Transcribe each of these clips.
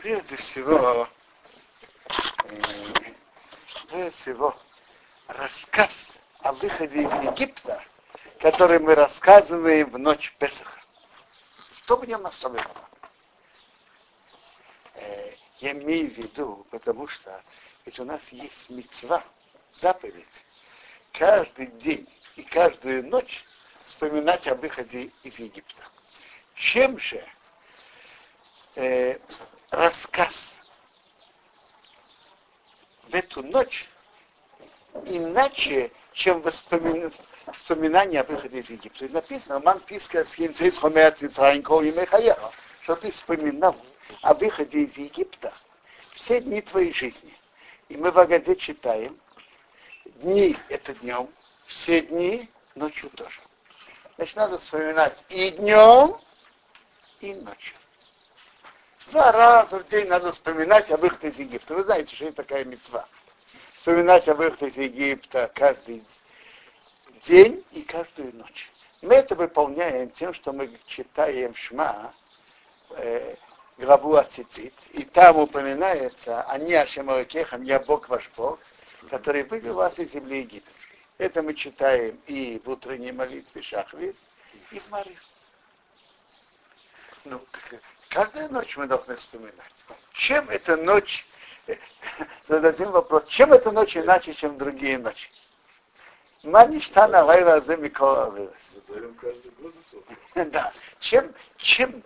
Прежде всего, э, прежде всего, рассказ о выходе из Египта, который мы рассказываем в ночь Песаха. Что в нем особенного? Э, я имею в виду, потому что ведь у нас есть мецва, заповедь, каждый день и каждую ночь вспоминать о выходе из Египта. Чем же э, рассказ в эту ночь иначе, чем воспомин... вспоминание о выходе из Египта. Написано, ман писка с Ицраинков и Мехаеха, что ты вспоминал о выходе из Египта все дни твоей жизни. И мы в Агаде читаем, дни это днем, все дни ночью тоже. Значит, надо вспоминать и днем, и ночью. Два раза в день надо вспоминать о выходе из Египта. Вы знаете, что есть такая мецва. Вспоминать о выходе из Египта каждый день и каждую ночь. Мы это выполняем тем, что мы читаем Шма, э, главу Ацицит, и там упоминается «Они Ашемаракехам, я Бог ваш Бог», который вывел вас из земли египетской. Это мы читаем и в утренней молитве Шахвис, и в Мариф. Ну, каждую ночь мы должны вспоминать. Чем эта ночь, зададим вопрос, чем эта ночь иначе, чем другие ночи? Маништана Лайла Микола Да. Чем, чем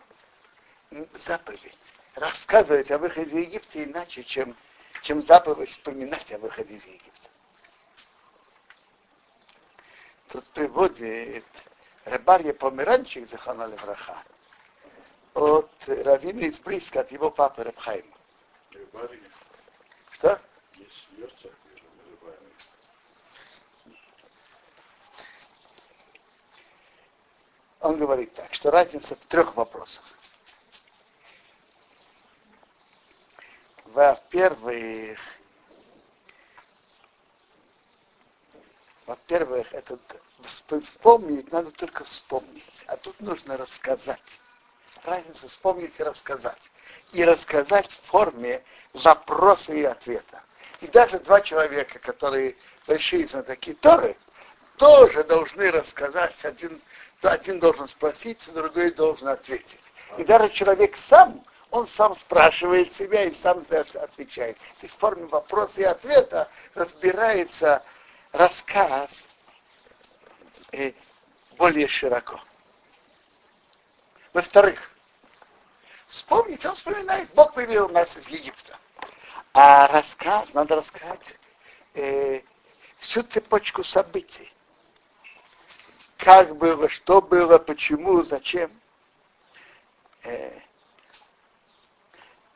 заповедь рассказывать о выходе из Египта иначе, чем, чем заповедь вспоминать о выходе из Египта. Тут приводит Рабарья Померанчик Захана Левраха от Равина из близко, от его папы Рабхайма. Что? Он говорит так, что разница в трех вопросах. Во-первых, во-первых, этот вспомнить надо только вспомнить, а тут нужно рассказать. Разница вспомнить и рассказать. И рассказать в форме вопроса и ответа. И даже два человека, которые большие знатоки Торы, тоже должны рассказать. Один, один должен спросить, другой должен ответить. И даже человек сам он сам спрашивает себя и сам отвечает. То есть в форме вопроса и ответа разбирается рассказ э, более широко. Во-вторых, вспомнить, он вспоминает, Бог вывел нас из Египта. А рассказ, надо рассказать э, всю цепочку событий. Как было, что было, почему, зачем. Э,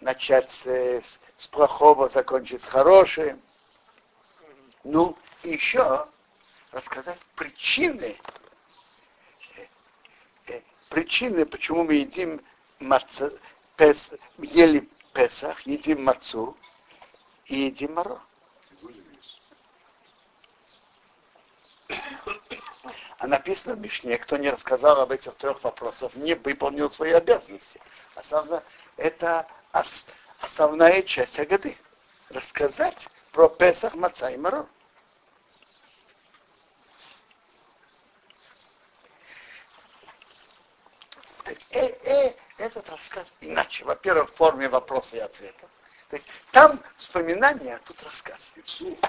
начать с, с, с плохого, закончить с хорошим. Ну, и еще рассказать причины, причины, почему мы едим маца, пес, ели Песах, едим мацу и едим моро. А написано в Мишне, кто не рассказал об этих трех вопросах, не выполнил свои обязанности. Основно это основная часть Агады. Рассказать про Песах, Маца и Марор. Э, э, этот рассказ иначе. Во-первых, в форме вопроса и ответа. То есть там вспоминание, а тут рассказ.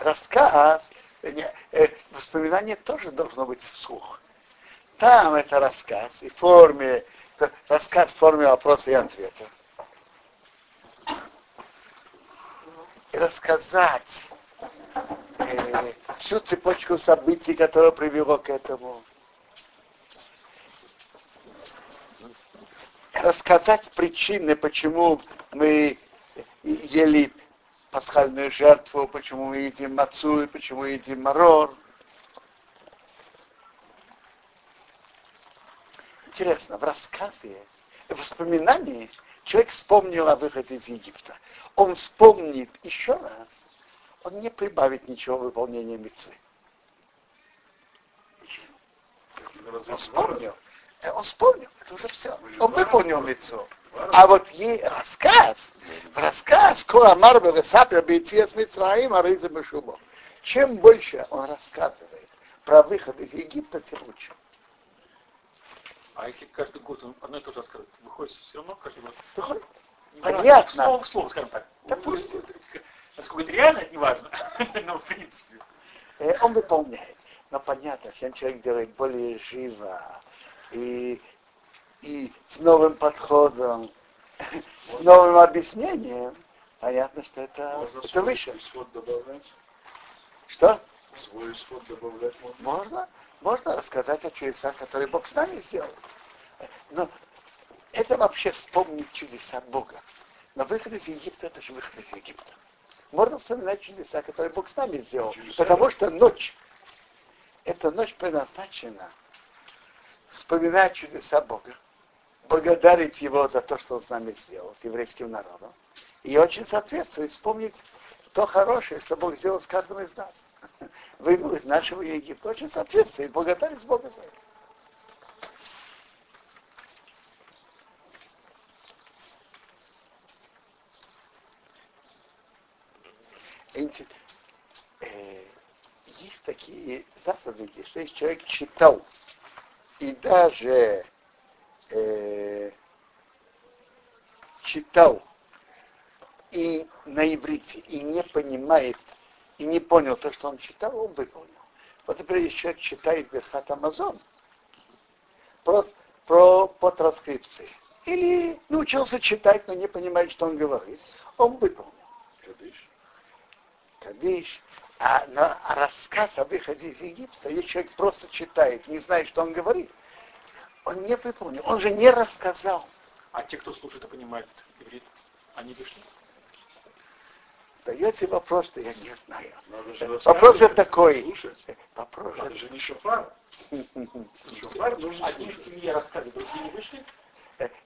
Рассказ, э, не, э, воспоминание тоже должно быть вслух. Там это рассказ и в форме, рассказ в форме вопроса и ответа. рассказать э, всю цепочку событий, которая привело к этому. Рассказать причины, почему мы ели пасхальную жертву, почему мы едим мацу и почему мы едим марор. Интересно, в рассказе, в воспоминании человек вспомнил о выходе из Египта он вспомнит еще раз, он не прибавит ничего в выполнении митцвы. Он вспомнил. Э, он вспомнил, это уже все. Он выполнил митцву. А вот ей рассказ, рассказ, Коамар Бевесапер Бейциас Мицраим, Ариза Бешубо. Чем больше он рассказывает про выход из Египта, тем лучше. А если каждый год он одно и то же рассказывает, выходит все равно каждый год? Выходит. Понятно. Слово к слову, скажем так. Допустим. Насколько это реально, это не важно. Но в принципе. Э, он выполняет. Но понятно, чем человек делает более живо и, и с новым подходом, с новым объяснением, понятно, что это, Можно это выше. исход добавлять? Что? Свой исход добавлять можно? Можно, можно рассказать о чудесах, которые Бог с нами сделал. Но это вообще вспомнить чудеса Бога. Но выход из Египта это же выход из Египта. Можно вспоминать чудеса, которые Бог с нами сделал. Чудеса. Потому что ночь, эта ночь предназначена вспоминать чудеса Бога, благодарить Его за то, что Он с нами сделал, с еврейским народом. И очень соответствует вспомнить то хорошее, что Бог сделал с каждым из нас. Вывел из нашего Египта. Очень соответствует благодарить Бога за это. Э, Есть такие заповеди, что если человек читал и даже э, читал и на иврите, и не понимает, и не понял то, что он читал, он выполнил. Вот, например, человек читает Верхат Амазон про, про, по транскрипции, или научился читать, но не понимает, что он говорит, он выполнил. Кадыш? Кадиш. А, на, а рассказ о выходе из Египта, если человек просто читает, не знает, что он говорит, он не выполнил, он же не рассказал. А те, кто слушает и понимает иврит, они вышли? Даете вопрос, что я не знаю. Надо же Вопрос же такой. Слушать. Вопрос Это же... не шофар. Шофар нужно Одни в семье рассказывают, другие не вышли?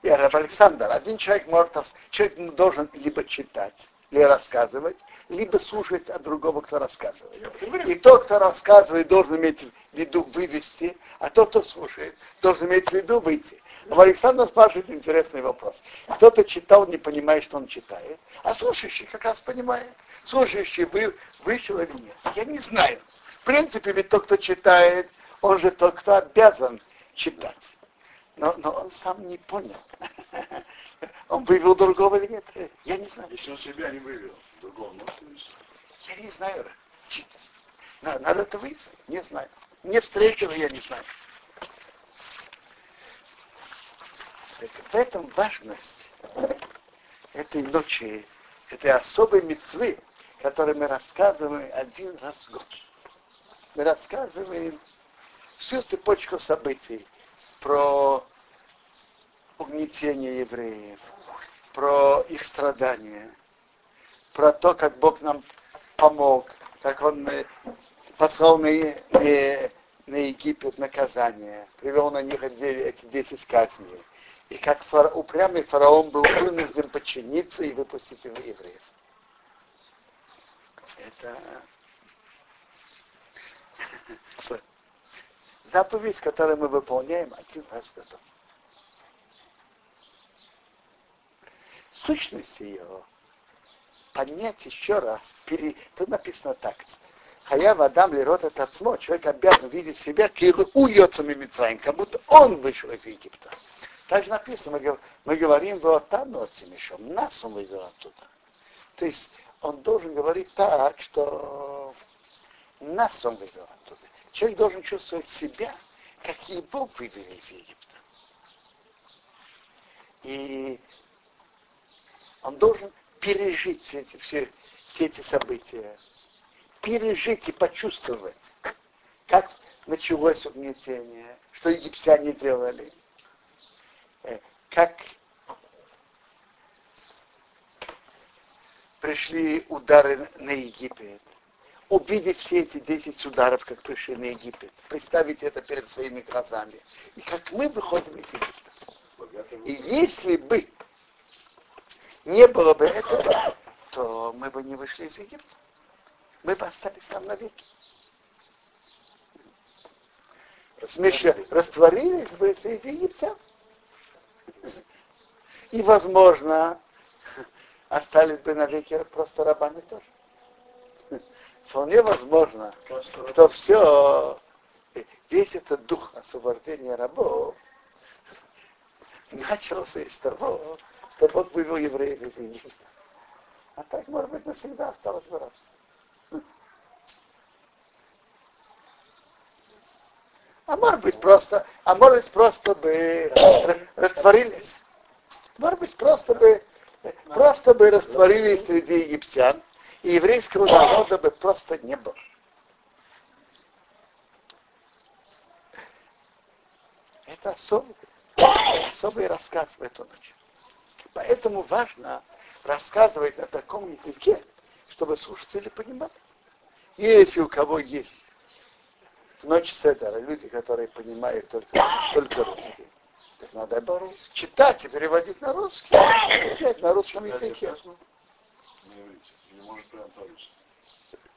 Я, Раб Александр, один человек может, ос- человек должен либо читать, или рассказывать, либо слушать от другого, кто рассказывает. И тот, кто рассказывает, должен иметь в виду вывести, а тот, кто слушает, должен иметь в виду выйти. Но Александр спрашивает интересный вопрос. Кто-то читал, не понимает, что он читает, а слушающий как раз понимает. Слушающий вы, вышел или нет. Я не знаю. В принципе, ведь тот, кто читает, он же тот, кто обязан читать. Но, но он сам не понял. Он вывел другого или нет. Я не знаю. Если он себя не вывел, другого может вывести. Я не знаю. Надо, надо это выяснить. Не знаю. Не встретил, я не знаю. Так в этом важность этой ночи, этой особой мецвы, которую мы рассказываем один раз в год. Мы рассказываем всю цепочку событий про угнетение евреев, про их страдания, про то, как Бог нам помог, как Он э, послал на, э, на Египет наказание, привел на них эти эти 10 казней, и как фара- упрямый фараон был вынужден подчиниться и выпустить евреев. Это заповедь, которую мы выполняем один раз в году. Сущность ее понять еще раз. Пере... Тут написано так. Хая вадам лирот это отсмо. Человек обязан видеть себя уется мимицраем, как будто он вышел из Египта. Также написано, мы, мы говорим вот там от Семишом, нас он вывел оттуда. То есть он должен говорить так, что нас он вывел оттуда. Человек должен чувствовать себя, как его вывели из Египта. И он должен пережить все эти, все, все эти события, пережить и почувствовать, как началось угнетение, что египтяне делали, э, как пришли удары на Египет, увидеть все эти 10 ударов, как пришли на Египет, представить это перед своими глазами, и как мы выходим из Египта. И если бы не было бы этого, то мы бы не вышли из Египта. Мы бы остались там навеки. Смешно, растворились бы среди египтян. И, возможно, остались бы навеки просто рабами тоже. Вполне возможно, что все, весь этот дух освобождения рабов начался из того, что Бог вывел евреев из Египта. А так, может быть, навсегда осталось в рабстве. А может быть просто, а может быть просто бы растворились. Может быть просто бы, просто бы растворились среди египтян, и еврейского народа бы просто не было. Это особый, особый рассказ в эту ночь. Поэтому важно рассказывать на таком языке, чтобы слушатели понимали. Если у кого есть ночь Седера, люди, которые понимают только, только русский, так надо читать и переводить на русский, читать на русском языке.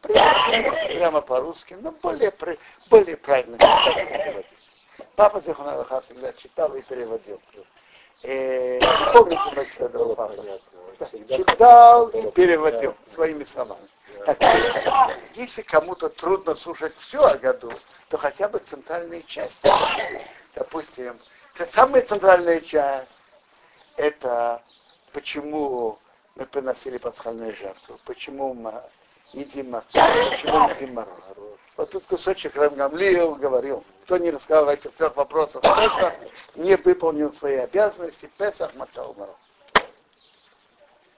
Прямо, прямо по-русски, но более, более правильно переводить. Папа Зихонарахав всегда читал и переводил. Э, помните? Читал и переводил своими словами. Если кому-то трудно слушать все о году, то хотя бы центральные части. Допустим, самая центральная часть – это почему мы приносили пасхальную жертву, почему мы едим мацу, почему едим мороз. Вот этот кусочек Рамгамлиев говорил, кто не рассказал этих трех вопросов, Песах не выполнил свои обязанности, Песах Мацау Мороз.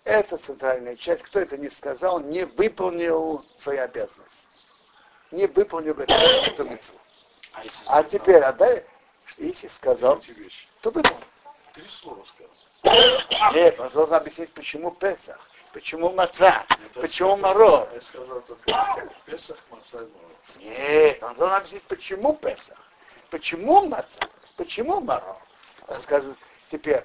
Это центральная часть. Кто это не сказал, не выполнил свои обязанности. Не выполнил эту митцву. А, а теперь, а дай, если сказал, то выполнил. Три слова сказал. Нет, он должен объяснить, почему Песах, почему Маца, почему Моро. Я сказал только Песах, Маца и Моро. Нет, он должен объяснить, почему Песах, почему Маца, почему Моро. Рассказывает теперь.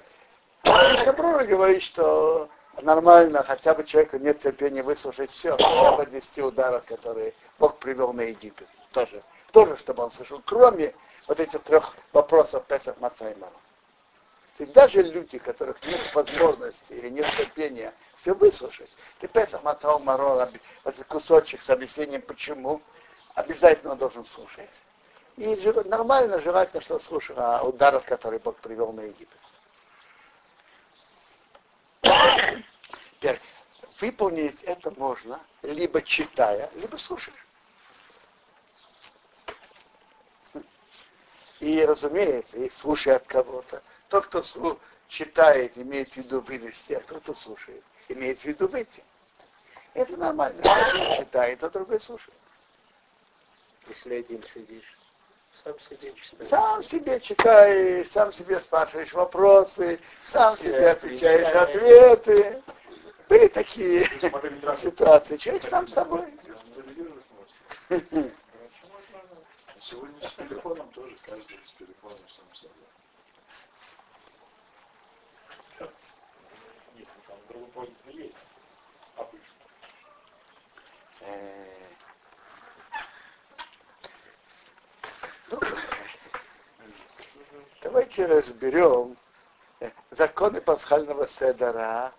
Добро говорит, что нормально, хотя бы человеку нет терпения выслушать все, хотя бы 10 ударов, которые Бог привел на Египет. Тоже, тоже, чтобы он слышал, кроме вот этих трех вопросов Песах, Маца и Мара. То есть даже люди, у которых нет возможности или нет терпения все выслушать, ты Песах, Маца, Маро, этот кусочек с объяснением почему, обязательно должен слушать. И нормально, желательно, что слушал о ударах, которые Бог привел на Египет. Теперь, выполнить это можно, либо читая, либо слушая. И, разумеется, и слушая от кого-то. Тот, кто читает, имеет в виду вывести, а тот, кто слушает, имеет в виду выйти. Это нормально. Один читает, а другой слушает. Если один сидишь. Сам себе читаешь. Сам себе читаешь, сам себе спрашиваешь вопросы, сам себе отвечаешь ответы. Были такие ситуации. Человек сам с собой. Сегодня с телефоном тоже каждый с телефоном сам собой. Ну point есть. Обычно. Давайте разберем э, законы пасхального седора.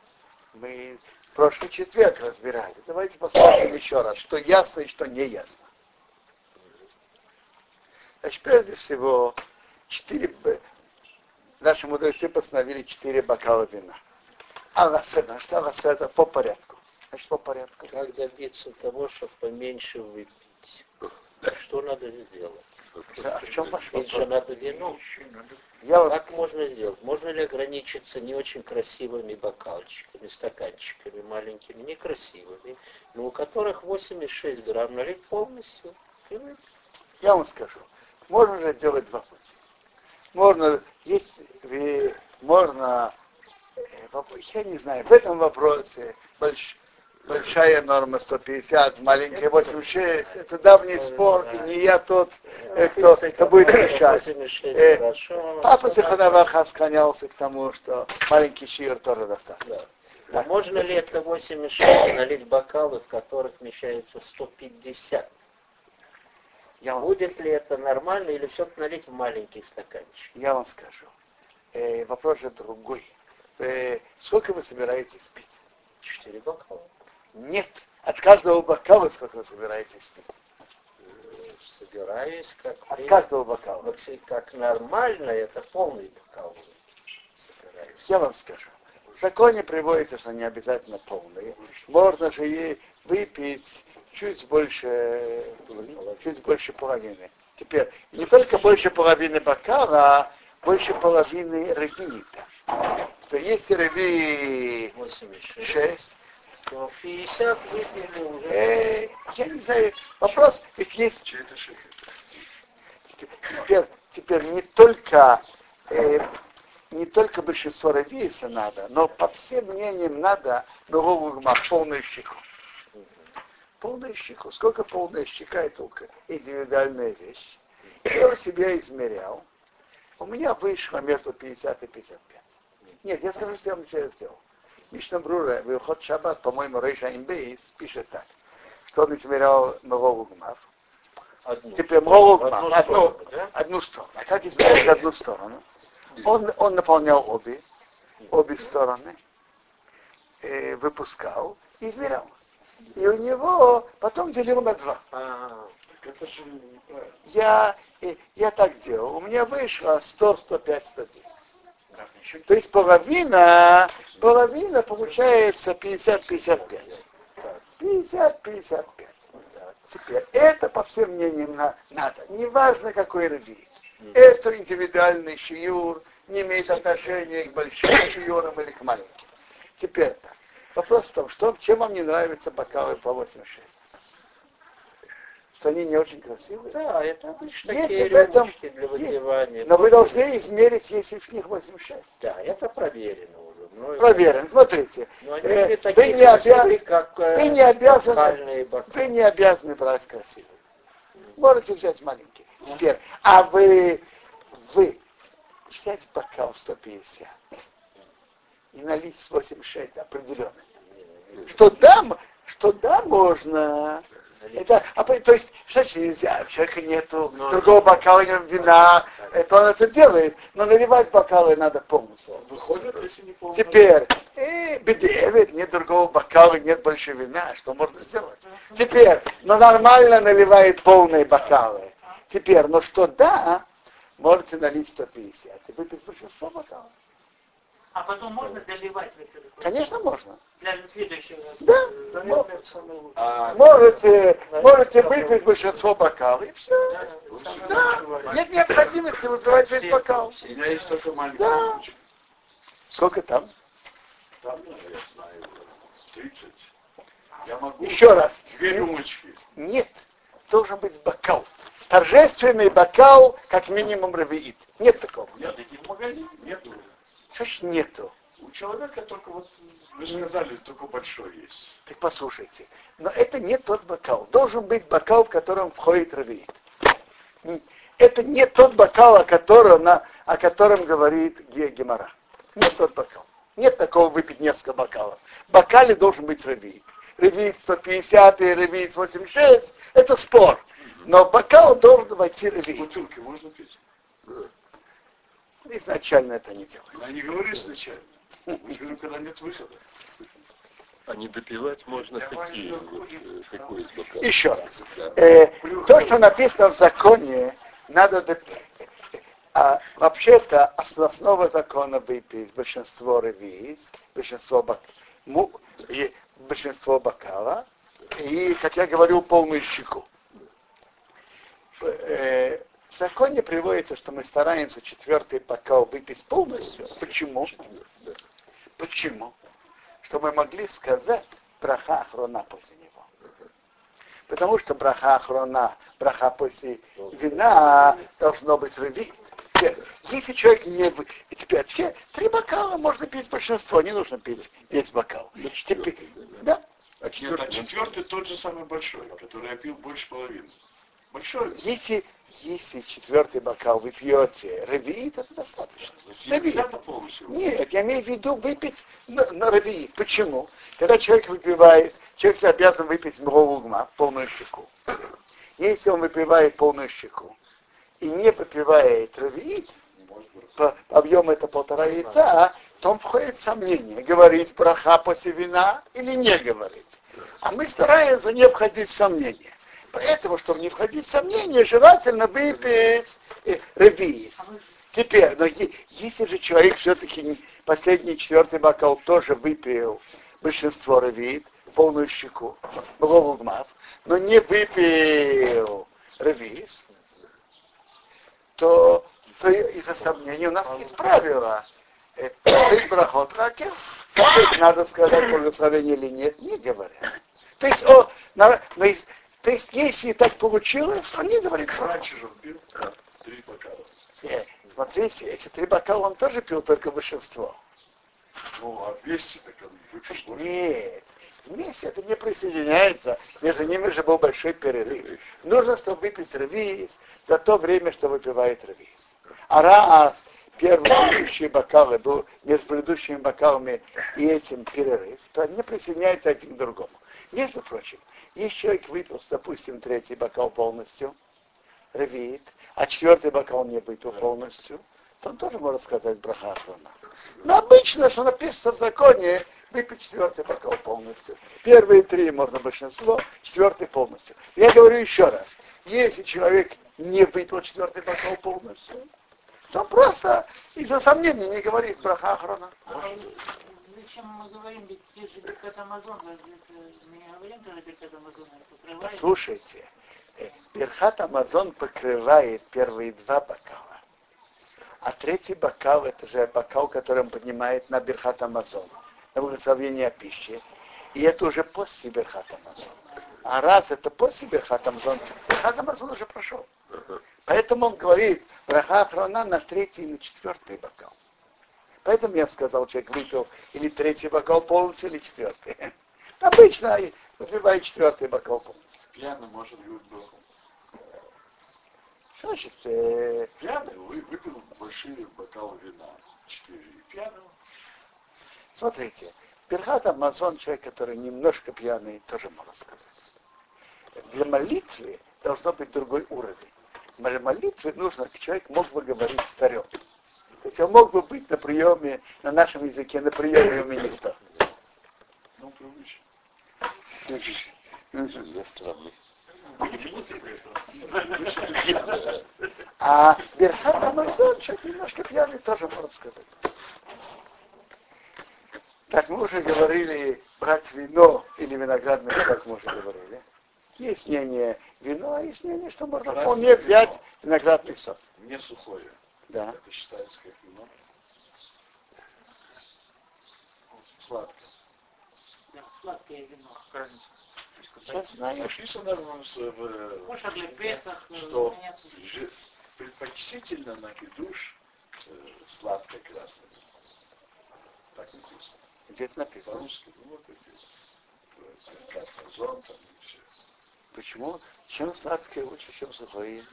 Мы в прошлый четверг разбирали. Давайте посмотрим еще раз, что ясно и что не ясно. Значит, прежде всего, четыре, наши мудрецы постановили четыре бокала вина. Аласеда, что аласеда? По порядку. Значит, по порядку. Как добиться того, чтобы поменьше выпить? Что надо сделать? А в чем ваш вопрос? же надо вино. Я вас... Как можно сделать? Можно ли ограничиться не очень красивыми бокалчиками, стаканчиками маленькими, некрасивыми, но у которых 86 грамм налить полностью? Я вам скажу. Можно же делать два пути. Можно, есть, можно, я не знаю, в этом вопросе больш, большая норма 150, маленькая 86. Это давний спор, и не я тот, э, кто, кто будет решать. Э, папа Зиханаваха склонялся к тому, что маленький шир тоже достаточно. А можно ли это 86 налить бокалы, в которых вмещается 150? Я Будет ли это нормально или все-таки налить в маленький стаканчик? Я вам скажу. Э, вопрос же другой. Э, сколько вы собираетесь пить? Четыре бокала. Нет. От каждого бокала сколько вы собираетесь пить? Э, Собираюсь как От при- каждого бокала. Вообще, как нормально, это полный бокал. Собираюсь. Я вам скажу. В законе приводится, что не обязательно полные. Можно же ей выпить чуть больше, чуть больше половины. Теперь, не только больше половины бокала, а больше половины ревиита. Теперь, если реви 86. 6, То 50 выпили уже. э, я не знаю, вопрос, ведь есть теперь, теперь не только э, не только большинство равиеса надо, но по всем мнениям надо нового ума полную щеку. Полную щеку. Сколько полная щека это только индивидуальная вещь. Я себя измерял. У меня вышло между 50 и 55. Нет, я скажу, что я вам вчера сделал. Мишна Брура, выход Шаббат, по-моему, Рейша Имбейс пишет так, что он измерял нового гмав. Теперь Одну гмав, одну, да? одну сторону. А как измерять одну сторону? Он, он наполнял обе, обе стороны, э, выпускал и измерял. И у него потом делил на два. А. Я, э, я так делал. У меня вышло 100, 105, 110. То есть половина, половина получается 50-55. 50-55. Теперь, это по всем мнениям на- надо. Неважно, какой ревит. Это индивидуальный шиюр, не имеет отношения к большим шиюрам или к маленьким. Теперь так. Вопрос в том, что, чем вам не нравятся бокалы по 86? Что они не очень красивые? да, это обычно Если такие в этом для есть. выпивания. Но вы должны измерить, если в них 86. Да, это проверено уже. Ну, Проверен. Смотрите. Но они Э, такие не обязаны, как э, вы не бокалы. вы не обязаны брать красивые. Можете взять маленький. Теперь, а вы, вы взять бокал 150 и налить с 86 определенно. Что да, что да, можно. Это, а, то есть, что нельзя, у человека нету Ну, другого бокала, нет вина, это он это делает, но наливать бокалы надо полностью. выходит, если не помню. Теперь, э, бедевит, нет другого бокала, нет больше вина, что можно сделать? Теперь, но нормально наливает полные бокалы. Теперь, ну что да, можете налить 150 и выпить большинство бокалов. А потом можно доливать в это Конечно, можно. для следующего. Да, А, можете, можете выпить большинство бокалов, и все. лучше Да, ночевать. нет необходимости выпивать весь бокал. У меня есть только маленький Да. Сколько там? Там, ну, я знаю, 30. Я могу Еще раз. две рюмочки. Нет, должен быть бокал. Торжественный бокал, как минимум равиит. Нет такого. Нет, таких в магазине нету. Ж нету? У человека только вот, вы сказали, только большой есть. Так послушайте. Но это не тот бокал. Должен быть бокал, в котором входит равиит. Это не тот бокал, о котором, о котором говорит Ге- Гемора. Не тот бокал. Нет такого выпить несколько бокалов. В бокале должен быть равиит. Равиит 150 и равиит 86 – это спор. Но бокал должен войти равиит. Бутылки можно пить? Изначально это не делают. Я не говорю сначала. Мы же говорим, когда нет выхода. А не допивать можно какие? э, какой из бокалов? Еще раз. Да. Э, то, что написано в законе, надо... доп- А вообще-то основного закона выпить большинство ревиц, большинство, бок... му- и большинство бокала, и, как я говорю, полную щеку. Э, в законе приводится, что мы стараемся четвертый бокал выпить полностью. Почему? Почему? Чтобы мы могли сказать браха охрона после него. Потому что браха охрона, браха после вина должно быть. Теперь, Если человек не... и Теперь все три бокала можно пить большинство, не нужно пить весь бокал. Ну, Теперь, четвертый, да, А Нет, а четвертый, четвертый тот же самый большой, который я пил больше половины. Большой. если, если четвертый бокал вы пьете ревит, это достаточно. Надо полностью. Нет, я имею в виду выпить на, на равиит. Почему? Когда человек выпивает, человек обязан выпить мровугма, полную щеку. Если он выпивает полную щеку и не выпивает Может быть. по объему это полтора яйца, Потом входит сомнение, говорить браха после вина или не говорить. А мы стараемся не входить в сомнение. Поэтому, чтобы не входить в сомнение, желательно выпить э, ревиз. Теперь, но если же человек все-таки последний четвертый бокал тоже выпил большинство ревит, полную щеку, голову гмав, но не выпил ревиз, то, то из-за сомнений у нас есть правило. Брахот раке, надо сказать благословение или нет, не говорят. То есть, о, на, на, то есть, если так получилось, он не говорит Раньше же он пил три бокала. Нет, смотрите, эти три бокала он тоже пил только большинство. Ну, а вместе так он выпил. Нет, вместе это не присоединяется, между ними же был большой перерыв. Нужно, чтобы выпить ревиз за то время, что выпивает ревиз. А раз первые предыдущие бокалы был между предыдущими бокалами и этим перерыв, то они присоединяются один к другому. Между прочим, если человек выпил, допустим, третий бокал полностью, ревит, а четвертый бокал не выпил полностью, то он тоже может сказать браха Ахрона. Но обычно, что написано в законе, выпить четвертый бокал полностью. Первые три можно большинство, четвертый полностью. Я говорю еще раз, если человек не выпил четвертый бокал полностью, то просто из-за сомнений не говорит браха Ахрона. Зачем мы говорим, ведь есть же Бекат Амазон, мы не говорим, Бекат Амазон покрывает? Слушайте, э, Берхат Амазон покрывает первые два бокала. А третий бокал, это же бокал, который он поднимает на Берхат Амазон, на благословение пищи. И это уже после Берхат Амазон. А раз это после Берхат Амазон, Берхат Амазон уже прошел. Поэтому он говорит, браха Ахрона на третий и на четвертый бокал. Поэтому я сказал, человек выпил или третий бокал полностью, или четвертый. Обычно выпивает четвертый бокал полностью. Пьяный может быть был. Что значит, э, Пьяный вы- выпил большие бокалы вина. Четыре. Пьяный. смотрите, Берхат Амазон, человек, который немножко пьяный, тоже может сказать. Для молитвы должно быть другой уровень. Для молитвы нужно, человек мог бы говорить старем. То есть он мог бы быть на приеме, на нашем языке, на приеме у министра. Ну, привычно. Я странный. А Берхат Амазон, человек немножко пьяный, тоже может сказать. Так мы уже говорили, брать вино или виноградный сок, мы уже говорили. Есть мнение вино, а есть мнение, что можно вполне взять виноградный сок. Не сухое. Да. Это считается как вино. Сладкое. Да, Сладкое вино. Сейчас знаю. Написано в, Кушать для Песах, что у меня же- предпочтительно на кидуш э, сладкое красное. Так написано. Где это написано? По-русски, ну вот эти, э, как озон там и все. Почему? Чем сладкое лучше, чем сухое?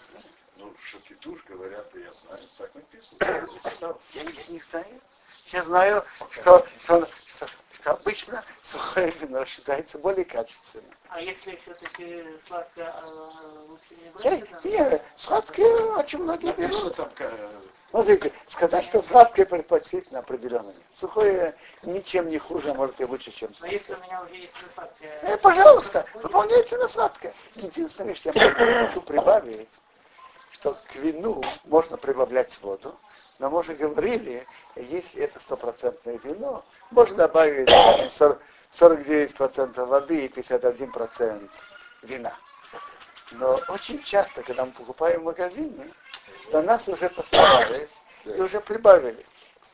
Ну, что кидуш говорят, я знаю, так написано. Я, я не знаю. Я знаю, что, что, что, что обычно сухое вино считается более качественным. А если все-таки сладкое, а, лучше не Я, брать, это? не, сладкое очень многие Написано берут. там, э, Смотрите, сказать, что сладкое предпочтительно определенно нет. Сухое ничем не хуже, а может и лучше, чем Но если сладкое. у меня уже есть сладкое... Э, пожалуйста, выполняйте на сладкое. Единственное, что я хочу прибавить, что к вину можно прибавлять воду, но мы уже говорили, если это стопроцентное вино, можно добавить скажем, 40 49% воды и 51% вина. Но очень часто, когда мы покупаем в магазине, то нас уже постарались и уже прибавили.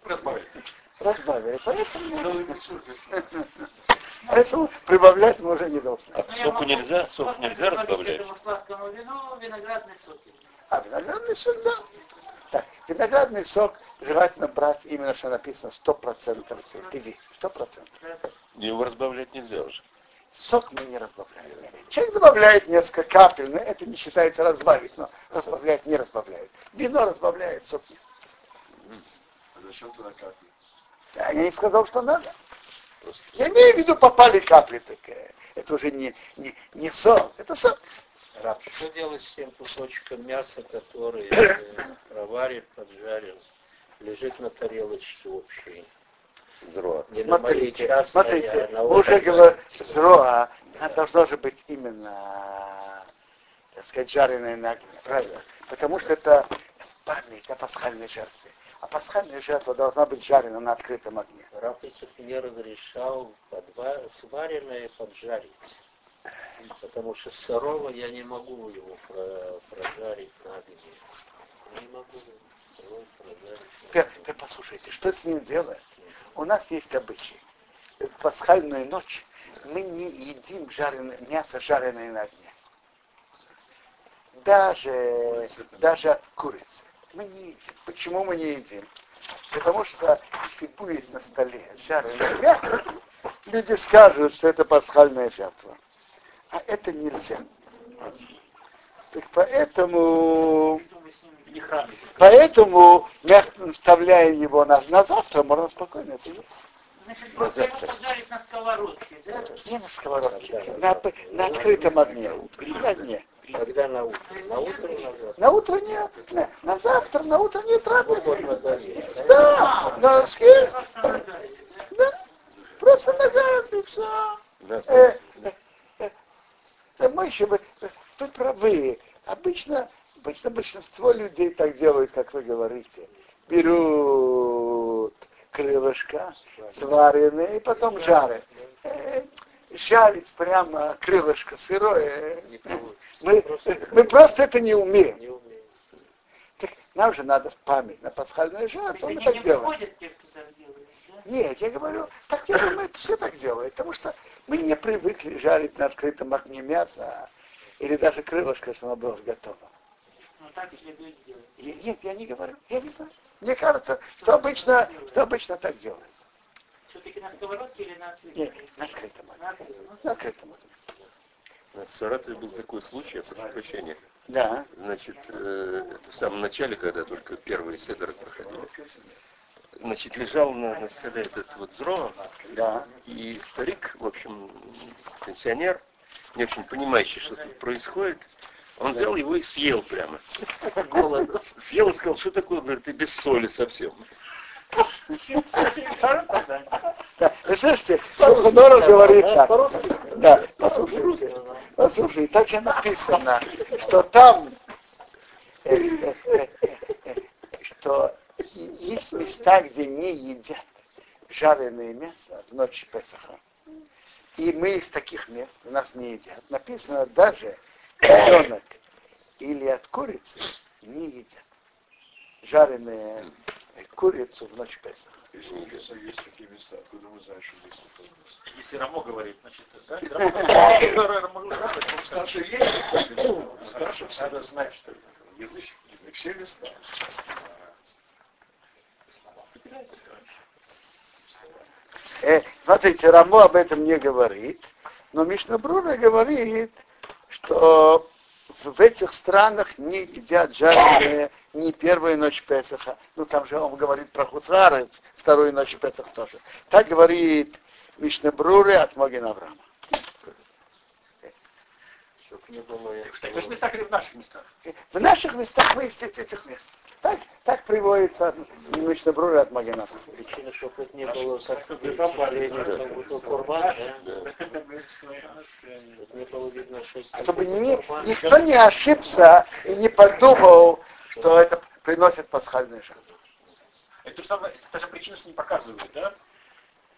разбавили. Разбавили. Поэтому, мисур, поэтому прибавлять мы уже не должны. А соку нельзя? Сок нельзя разбавлять? Этому сладкому вину виноградный сок. А виноградный сок, да. Так, виноградный сок желательно брать именно, что написано 100% пиви. 100%. Его разбавлять нельзя уже. Сок мы не разбавляем. Человек добавляет несколько капель, но это не считается разбавить, но разбавляет, не разбавляет. Вино разбавляет, сок нет. А зачем туда капли? Я не сказал, что надо. Просто. Я имею в виду, попали капли такие. Это уже не, не, не сок, это сок. Раб, что делать с тем кусочком мяса, который э, проварит, поджарил, лежит на тарелочке общей? Зро. Не Смотрите, частной, смотрите, а на мы уже говорим, зроа, она должно же быть именно, так сказать, жареная на огне, правильно? Потому что это память о пасхальной жертве. А пасхальная жертва должна быть жарена на открытом огне. Рафицев мне разрешал подва... сваренное поджарить. Потому что сырого я не могу его про- прожарить на огне. Не могу сырого прожарить Теперь, теперь послушайте, что с ним делать? У нас есть обычай. В пасхальную ночь мы не едим жареное, мясо, жареное на огне. Даже, даже от курицы. Мы не едим. Почему мы не едим? Потому что если будет на столе жареное мясо, люди скажут, что это пасхальная жертва. А это нельзя. Так поэтому, поэтому мясо, вставляем его на, на завтра, можно спокойно это есть. Значит, На просто его завтрак. поджарить на сковородке, да? Не на сковородке, на, на открытом огне. На огне. Когда на утро? На утро на завтра? На утро нет, на, на завтра, на утро нет радости. доесть, да? Да, но съесть, да? да, просто на газ и все. Э, э, э, э, мы еще, вы, вы правы. Обычно, обычно большинство людей так делают, как вы говорите. Берут крылышко, сваренные, и потом жарят. Э, жарить прямо крылышко сырое. Получится. Мы, мы просто это не умеем. Не умею. Так нам же надо в память на пасхальную жертву, мы так делаем. Нет, я говорю, так я думаю, это все так делают, потому что мы не привыкли жарить на открытом огне мясо или даже крылышко, что оно было готово. Ну так следует делать. Я- Нет, я не говорю, я не знаю. Мне кажется, что обычно, что обычно так делают. Все-таки на сковородке или на открытом? Нет, на открытом. На открытом. На в Саратове был такой случай, я прошу прощения. Да. Значит, э, это в самом начале, когда только первые седеры проходили, значит, лежал на, на столе этот вот зро, Да. и старик, в общем, пенсионер, не очень понимающий, что тут происходит, он взял его и съел прямо. Голод. Съел и сказал, что такое, говорит, ты без соли совсем. Вы слышите, Сухоноров говорит так. Да, послушай, послушай, так же написано, что там, э, э, э, что есть места, где не едят жареное мясо в ночь Песаха. И мы из таких мест, у нас не едят. Написано даже ребенок или от курицы не едят. Жареную э, курицу в ночь Песаха. Если есть такие места, откуда мы знаем, что есть? Если Рамо говорит, значит, да? Рамо говорит, Старший есть. Старший надо знать, что язык, все места. Э, смотрите, Рамо об этом не говорит, но Мишнабрура говорит, что в этих странах не едят жареные не первую ночь Песаха. Ну, там же он говорит про Хуцрарец, вторую ночь Песах тоже. Так говорит Мишнабруры от Могин Авраама. Чтоб не было В таких местах или в наших местах? Э, В наших местах мы из этих мест. Так, так приводится Мишнабруры от Могин Авраама. Причина, чтобы это не было? Чтобы не было видно, что это Чтобы ни- курбан. никто не ошибся и не подумал, что это приносит пасхальную жертву. Это самое, та же причина, что не показывают, да?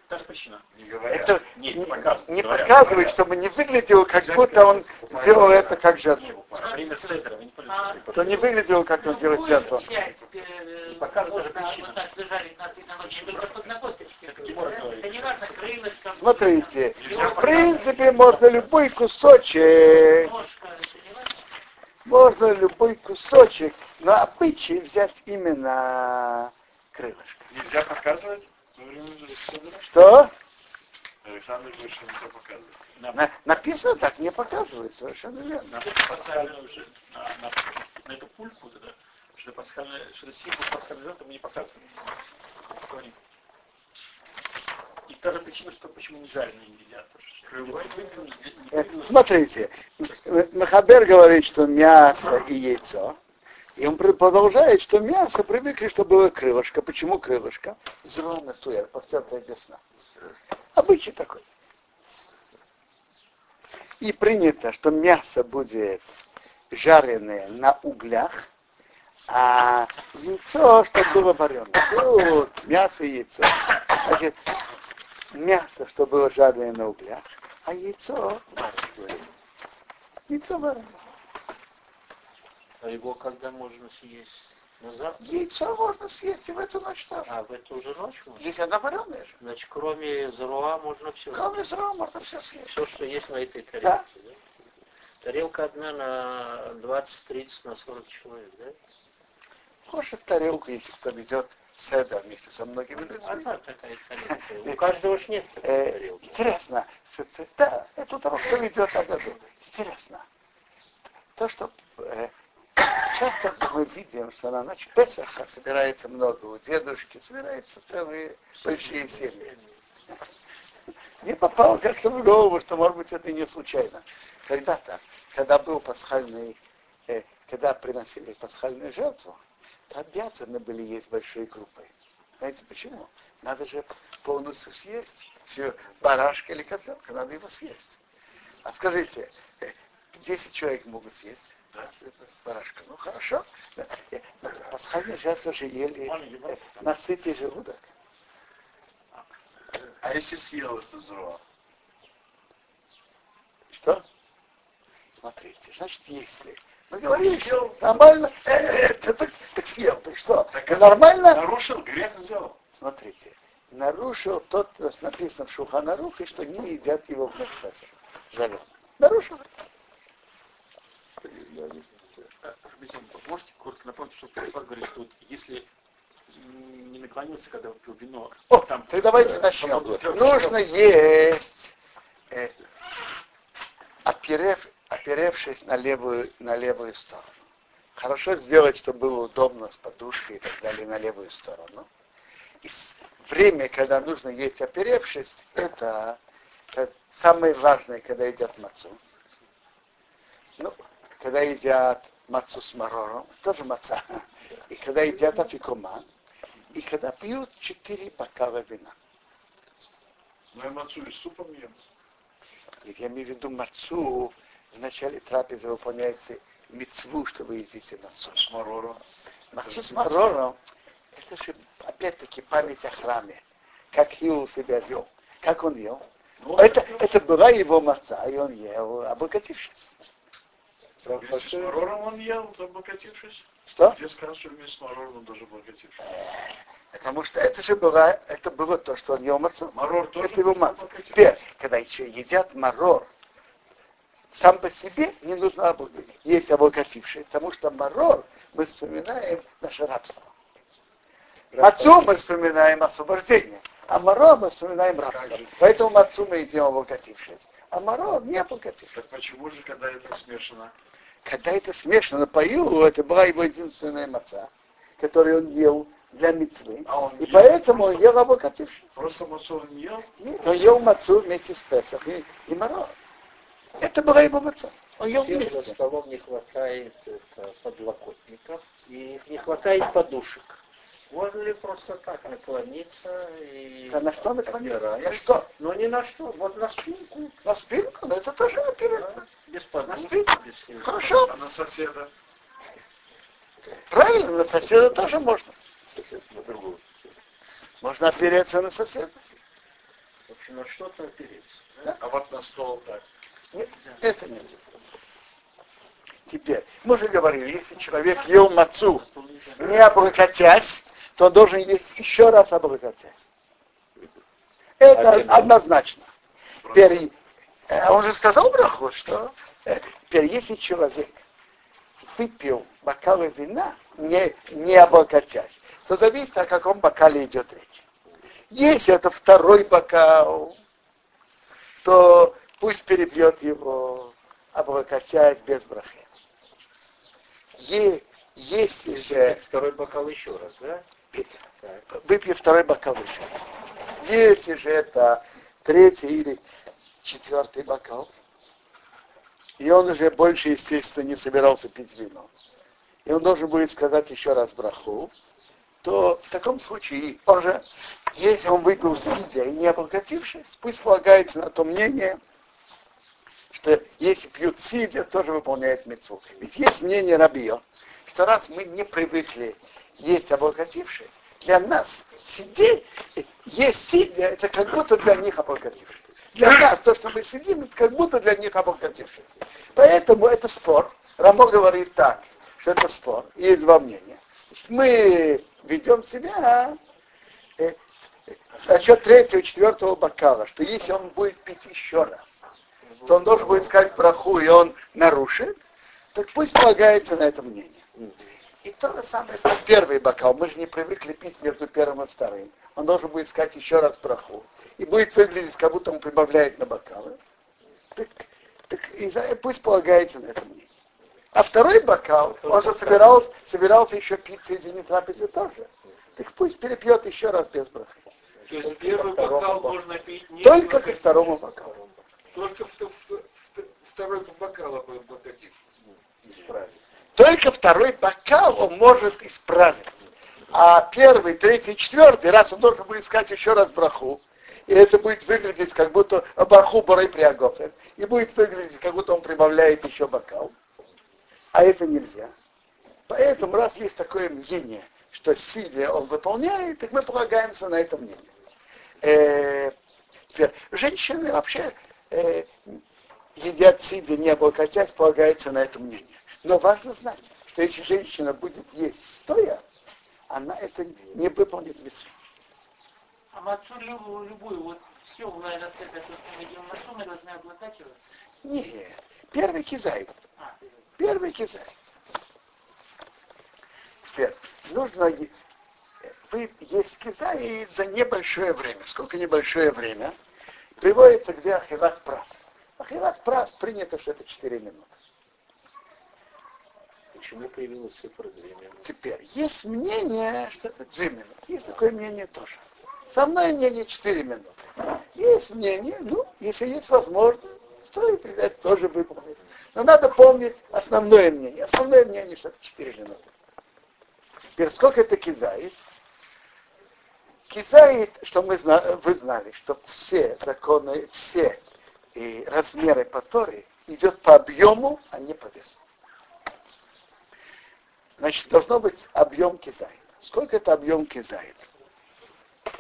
Та же причина. Не говорят. Это не, не показывают. не говорят. показывает, чтобы не выглядело, как будто он сделал это как жертву. Время седра, вы не А, поняли. Что не выглядело, как он делает жертву. Показывает можно причину. Смотрите, в принципе, можно любой кусочек, можно любой кусочек, но обычай взять именно крылышко. Нельзя показывать Седра? Что? Александр говорит, что нельзя показывать. На- написано так, не показывает, совершенно верно. На пасхальную уже, на, на, на эту пульку вот это, что пасхальная, что символ мы не показываем. Говорим. И та же причина, что почему не жареные едят. Э, Смотрите, Махабер говорит, что мясо и яйцо, И он продолжает, что мясо привыкли, что было крылышко. Почему крылышко? Зрона туер, подстертая десна. Обычай такой. И принято, что мясо будет жареное на углях, а яйцо, чтобы было вареное. Тут мясо и яйцо. Значит, мясо, чтобы было жареное на углях, а яйцо вареное. Яйцо вареное. А его когда можно съесть? На завтра? Яйцо можно съесть и в эту ночь тоже. А, в эту же ночь можно? Здесь она вареная же. Значит, кроме зруа можно все. Кроме зрова можно все съесть. Все, что есть на этой тарелке. Да. Да? Тарелка одна на 20-30 на 40 человек, да? Может тарелку, если кто ведет седа вместе со многими людьми. Одна такая тарелка. У каждого ж нет такой Э, тарелки. интересно, да, это того, кто ведет году. Интересно. То, что э, часто мы видим, что на ночь Песаха собирается много у дедушки, собираются целые большие семьи. Мне попало как-то в голову, что, может быть, это не случайно. Когда-то, когда был пасхальный, э, когда приносили пасхальную жертву, то обязаны были есть большой группой. Знаете почему? Надо же полностью съесть. Все, барашка или котленка, надо его съесть. А скажите, э, 10 человек могут съесть э, барашка. Ну хорошо. Пасхальную жертву же ели э, на сытый желудок. А если съел это зро? Что? Смотрите, значит, если мы говорили, что нормально, э, э, ты так, так съел, ты что? Так это нормально? Нарушил, грех сделал. Смотрите, нарушил тот, написано в Шуханарухе, что не едят его в. Жареный. Нарушил. Можете коротко напомнить, что Петр говорит, что вот если не наклонился, когда выпил вино, О, там... так давайте э, начнем. Нужно есть, э, оперев, оперевшись на левую, на левую сторону. Хорошо сделать, чтобы было удобно с подушкой и так далее на левую сторону. И время, когда нужно есть оперевшись, это, э, самое важное, когда едят мацу. Ну, когда едят мацу с марором, тоже маца. И когда едят афикоман, и когда пьют четыре бокала вина. Ну я мацу и супом ем. И я имею в виду мацу, в начале трапезы выполняется мецву, что вы едите мацу. С марором. Мацу с марором, это же опять-таки память о храме. Как Хил себя вел. Как он ел. Ну, Это, это была его маца, и он ел, обогатившись. Вместе с марором он ел, обогатившись. Что? Где сказано, что вместе с марором он даже обогатившись? Потому что это же было, это было то, что он ел мацу. Марор тоже Это его маца. обогатившись? Теперь, когда еще едят марор, сам по себе не нужно есть обогативший, потому что марор мы вспоминаем наше рабство. Мацу мы вспоминаем освобождение, а марор мы вспоминаем рабство. Поэтому мацу мы едим обогатившись, а марор не обогатившись. Так почему же, когда это смешано? Когда это смешано по Илу, это была его единственная маца, которую он ел для мецвы. А он И ел поэтому он просто- ел обогатившись. Просто мацу он не ел? Нет, он ел мацу вместе с Песах и, и марор. Это была его маца. Он ел Всем вместе. столом не хватает это, подлокотников и не хватает подушек. Можно ли просто так наклониться и... А на что наклониться? На что? Ну не на что, вот на спинку. На спинку? Ну это тоже операция. Без подушек, спинку? без всего. Хорошо. А на соседа? Правильно, на соседа тоже можно. На другую. Можно опереться на соседа. В общем, на что-то опереться. А вот на стол так. Нет, это нет. Теперь, мы же говорили, если человек ел мацу, не облокотясь, то он должен есть еще раз облокотясь. Это Отдельно. однозначно. Теперь, э, он же сказал браху, что э, теперь, если человек выпил бокалы вина, не, не облокотясь, то зависит, о каком бокале идет речь. Если это второй бокал, то пусть перепьет его, облокотясь без брахи. Е- если же Второй бокал еще раз, да? Выпьет второй бокал еще. Если же это третий или четвертый бокал, и он уже больше, естественно, не собирался пить вино, и он должен будет сказать еще раз браху, то в таком случае он если он выпил сидя и не обогатившись, пусть полагается на то мнение, что если пьют сидя, тоже выполняет мецву. Ведь есть мнение Рабио, что раз мы не привыкли есть обогатившись, для нас сидеть, есть сидя, это как будто для них обогатившись. Для нас то, что мы сидим, это как будто для них обогатившись. Поэтому это спор. Рамо говорит так, что это спор. Есть два мнения. Мы ведем себя э, насчет третьего, четвертого бокала, что если он будет пить еще раз, то он должен будет сказать браху, и он нарушит, так пусть полагается на это мнение. И то же самое, это первый бокал. Мы же не привыкли пить между первым и вторым. Он должен будет сказать еще раз браху. И будет выглядеть, как будто он прибавляет на бокалы. Так, так и пусть полагается на это мнение. А второй бокал, он же собирался, собирался еще пить середине трапезы тоже. Так пусть перепьет еще раз без брахи. То есть первый бокал можно пить не Только ко второму бокалу. Только в, в, в, второй бокал обогатив. Только второй бокал он может исправить. А первый, третий, четвертый раз он должен будет искать еще раз браху. И это будет выглядеть, как будто браху борей приагофер. И будет выглядеть, как будто он прибавляет еще бокал. А это нельзя. Поэтому, раз есть такое мнение, что сидя он выполняет, так мы полагаемся на это мнение. Э, теперь, женщины вообще э, едят сидя, не облокотясь, полагается на это мнение. Но важно знать, что если женщина будет есть стоя, она это не выполнит митцву. А мацу любую, любую, вот все в лайнасет, это мы идем мацу, мы должны облокачиваться? Нет, первый кизай. А, Первый кизай. Теперь, нужно вы есть кизай за небольшое время. Сколько небольшое время? Приводится где ахилат прас. Ахилат прас принято, что это 4 минуты. Почему появилась цифра 2 минуты? Теперь, есть мнение, что это 2 минуты. Есть такое мнение тоже. Со мной мнение 4 минуты. Есть мнение, ну, если есть возможность, стоит это тоже выполнить. Но надо помнить основное мнение. Основное мнение, что это 4 минуты. Теперь, сколько это кизает? Кизает, что мы зна- вы знали, что все законы, все и размеры по Торе идет по объему, а не по весу. Значит, должно быть объем кизайта. Сколько это объем кизайта? А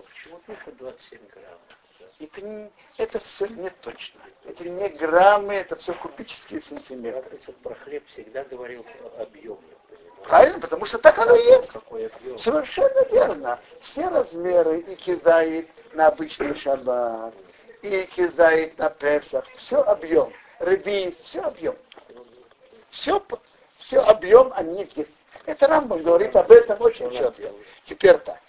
почему пишут 27 грамм? Это, не, это все не точно. Это не граммы, это все кубические Я сантиметры. говорит, про хлеб всегда говорил про объем. я понимаю. Правильно? Потому что так оно и есть. Совершенно верно. Все размеры и кизает на обычный шаббат, и кизает на Песах, все объем. Рыбий, все объем. Все, все объем, а не есть. Это Рамбам говорит об этом очень четко. Теперь так.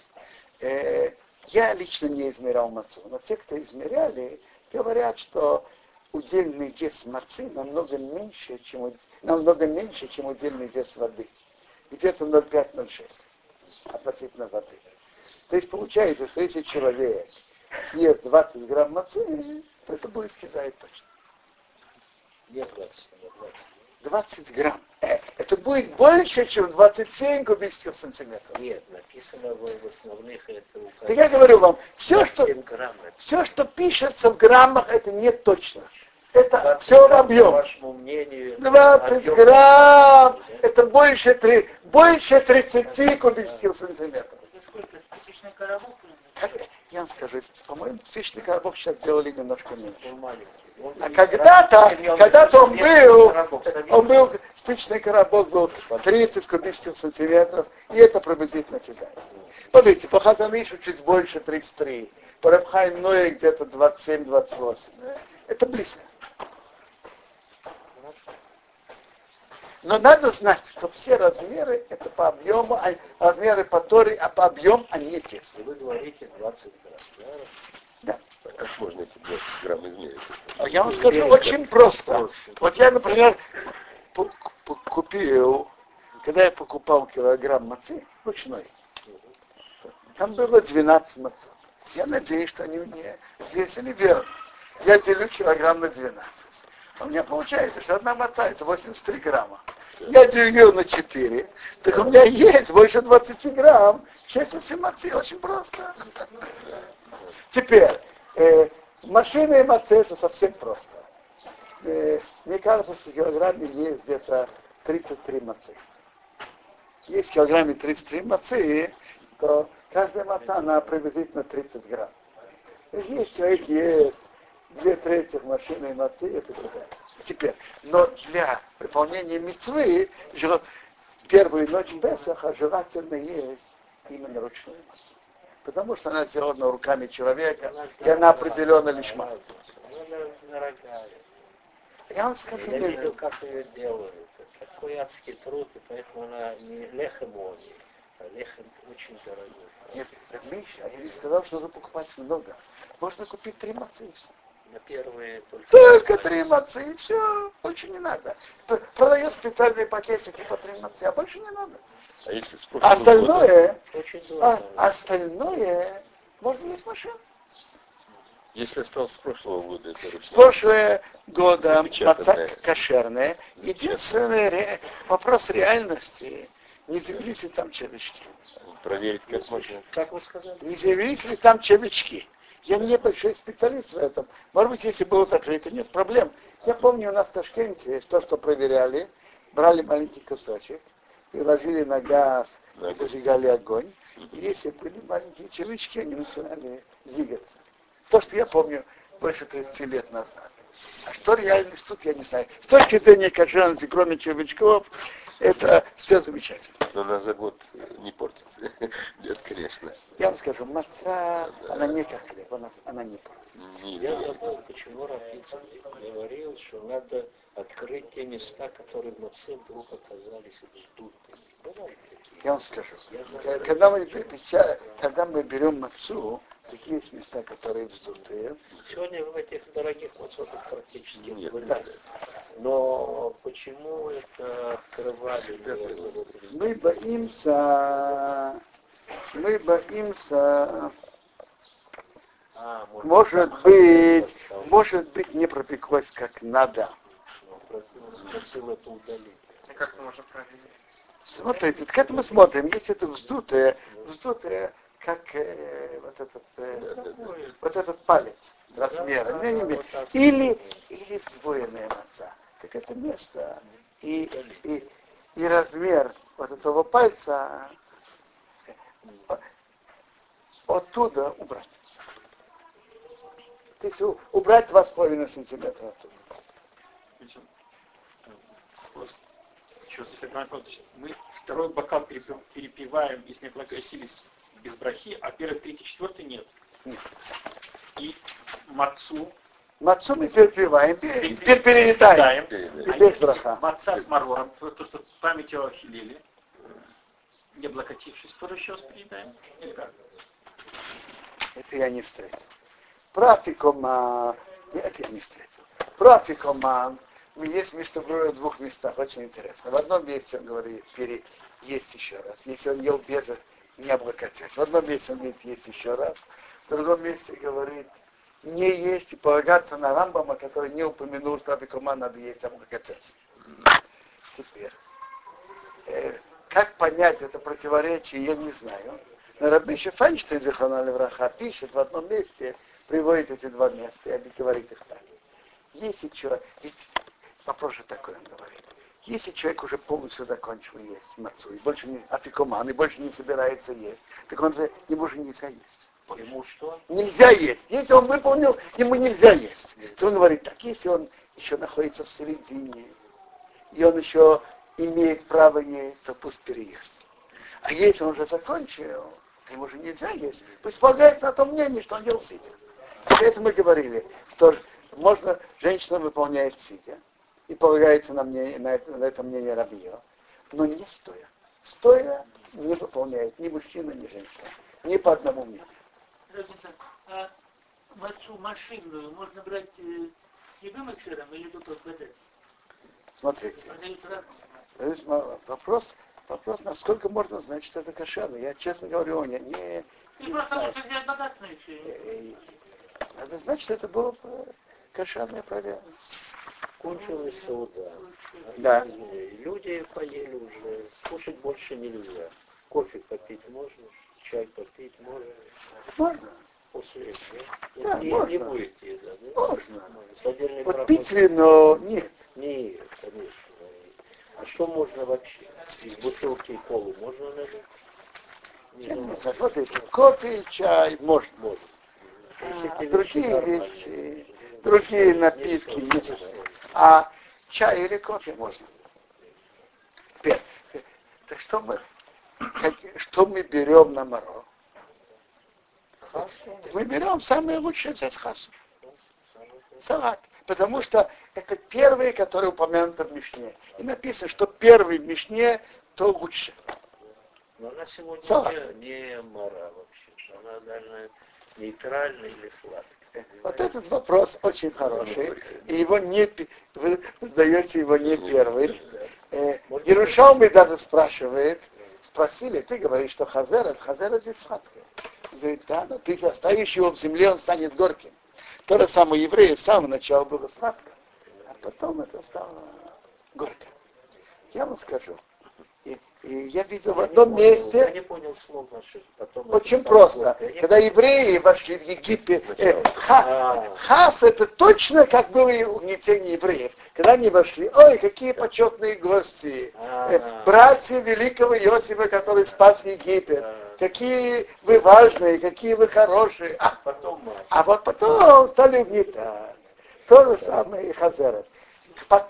Э, я лично не измерял мацу, но те, кто измеряли, говорят, что удельный вес мацы намного меньше, чем, намного меньше, чем удельный вес воды. Где-то 0,5-0,6 относительно воды. То есть получается, что если человек съест 20 грамм мацы, то это будет кизает точно. Нет 20, нет 20. 20 грамм. Это будет больше, чем 27 кубических сантиметров. Нет, написано в, основных это Так я говорю вам, все, что, 27 грамм. это все, что пишется в граммах, это не точно. Это 20 все в объем. По вашему мнению, 20 объем грамм, да? это больше, три- больше 30 кубических сантиметров. это сколько, спичечный коробок? Я вам скажу, по-моему, спичный коробок сейчас сделали немножко меньше. Маленький. А когда-то, когда-то он был, он был, спичный коробок был 30 кубических сантиметров, и это приблизительно кизает. Смотрите, по Хазанышу чуть больше 33, по Рабхай Ное где-то 27-28. Это близко. Но надо знать, что все размеры это по объему, а размеры по Торе, а по объему они вес. Вы говорите 20 грамм. да? Да. А как можно эти 20 грамм измерить? А я вам скажу очень просто. Вот я, например, купил, когда я покупал килограмм мацы ручной, там было 12 мацов. Я надеюсь, что они мне взвесили верно. Я делю килограмм на 12. А у меня получается, что одна маца это 83 грамма. я делю на 4, так у меня есть больше 20 грамм. Четверть мацы, очень просто. Теперь, э, машина и мацы это совсем просто. Э, мне кажется, что в килограмме есть где-то 33 мацы. Есть в килограмме 33 мацы, то каждая маца, она приблизительно 30 грамм. Если человек ест две трети машины и мацы, это другая. Теперь, но для выполнения мецвы первую ночь Песаха желательно есть именно ручную массу. Потому что она сделана руками человека, и она определенно лишма. Я вам скажу, я видел, как ее делают. Такой адский труд, и поэтому она не лехемони, а лехем очень дорогой. Нет, Миша, я не сказал, что надо покупать много. Можно купить три мацы и все. На первые только... Только три мацы и все, больше не надо. Продает специальные пакетики по три мацы, а больше не надо. А если с остальное, а, остальное можно есть машину. Если осталось с прошлого года, это ручная. С прошлого года маца кошерная. Единственный ре... вопрос реальности, не завелись ли там червячки. Проверить как можно. Как вы сказали? Не завелись ли там червячки. Я не большой специалист в этом. Может быть, если было закрыто, нет проблем. Я помню, у нас в Ташкенте то, что проверяли, брали маленький кусочек, и ложили на газ, и зажигали огонь. И если были маленькие червячки, они начинали двигаться. То, что я помню больше 30 лет назад. А что реальность тут, я не знаю. С точки зрения кошерности, кроме червячков, это все замечательно. Но она за год не портится. Нет, конечно. Я вам скажу, маца, да. она не как хлеб, она, она не портится. Не, я забыл, почему Рафицин говорил, что надо открыть те места, которые в маце вдруг оказались вздутыми. Я вам скажу, когда мы, когда мы берем мацу, такие есть места, которые вздутые. Сегодня в этих дорогих мацотах практически нет. Да. Но почему это открывали? Мы боимся, мы боимся, может, быть, может быть, не пропеклось как надо. Это. А как проверить? Смотрите, к этому смотрим. Если это вздутое, вздутое, как э, вот этот э, вот этот палец размера, не, не, не. или или сдвоенная маца. Так это место и, и, и размер вот этого пальца э, оттуда убрать. То есть убрать 2,5 сантиметра оттуда. мы второй бокал перепиваем, если не благосились без брахи, а первый, третий, четвертый нет. Нет. И мацу. Мацу мы перепиваем, теперь переедаем. И без браха. Маца с марором, то, что память о Хилеле, не облокотившись, тоже еще раз переедаем? Или как? Это я не встретил. Прафикоман, это я не встретил. Прафикоман, есть место в двух местах, очень интересно. В одном месте он говорит, пере, есть еще раз. Если он ел без не облокотясь. В одном месте он говорит, есть еще раз. В другом месте говорит, не есть и полагаться на Рамбама, который не упомянул, что Абикума надо есть облокотясь. Теперь, э, как понять это противоречие, я не знаю. Но Рабиша Файнштейн, Зихана Левраха, пишет в одном месте, приводит эти два места и говорит их так. Если человек, ведь вопрос же такой он говорит. Если человек уже полностью закончил есть мацу, и больше не афикоман, и больше не собирается есть, так он же, ему же нельзя есть. Ему что? Нельзя есть. Если он выполнил, ему нельзя есть. То он говорит, так если он еще находится в середине, и он еще имеет право есть, то пусть переест. А если он уже закончил, то ему же нельзя есть. Пусть полагается на том мнении, что он ел сидя. Это мы говорили, что можно, женщина выполняет сидя, и полагается на, мне, на, это, на это мнение Рабио, но не стоя. Стоя не выполняет ни мужчина, ни женщина. Ни по одному мнению. А мацу машинную можно брать э, любым экшером или только в Смотрите. Вопрос, вопрос, насколько можно знать, что это кошерно. Я честно говорю, не... не Ты просто лучше взять богатную Надо знать, что это было кошерное проверка. Кончилась сауда. Да. Люди поели уже. Кушать больше нельзя. Кофе попить можно, чай попить можно. Можно? После этого. Да, не, можно. не будет еда, да? Можно. Отдельной Вот пить вино, нет. Нет, конечно. А что можно вообще? Из бутылки колу можно налить? Не Я не кофе, чай, можно. Можно. А другие вещи, другие напитки стоит, не да. стоит. А чай или кофе можно. Так что мы, что мы берем на моро? Мы берем самое лучшее взять хасу. Салат. Потому что это первый, который упомянут в Мишне. И написано, что первый в Мишне, то лучше. Но она сегодня Салат. не, не мара вообще. Она даже нейтральная или сладкая. Вот этот вопрос очень хороший. И его не, вы задаете его не первый. Э, Ярушалми даже спрашивает, спросили, ты говоришь, что хазер, это хазер здесь сладкое. Он Говорит, да, но ты оставишь его в земле, он станет горьким. То же самое у евреев с самого начала было сладко, а потом это стало горько. Я вам скажу, и, я видел в Я одном понял- Я месте, не понял слов. Потом очень просто. Я не когда евреи вошли в Египет, э, ха- А. хас это точно как было и угнетение евреев. Когда они вошли, ой, какие почетные гости, А. Э, братья великого Иосифа, который спас Египет, Да. какие вы важные, какие вы хорошие. А, Потом а вот потом стали угнетать. То же самое и Хазерет.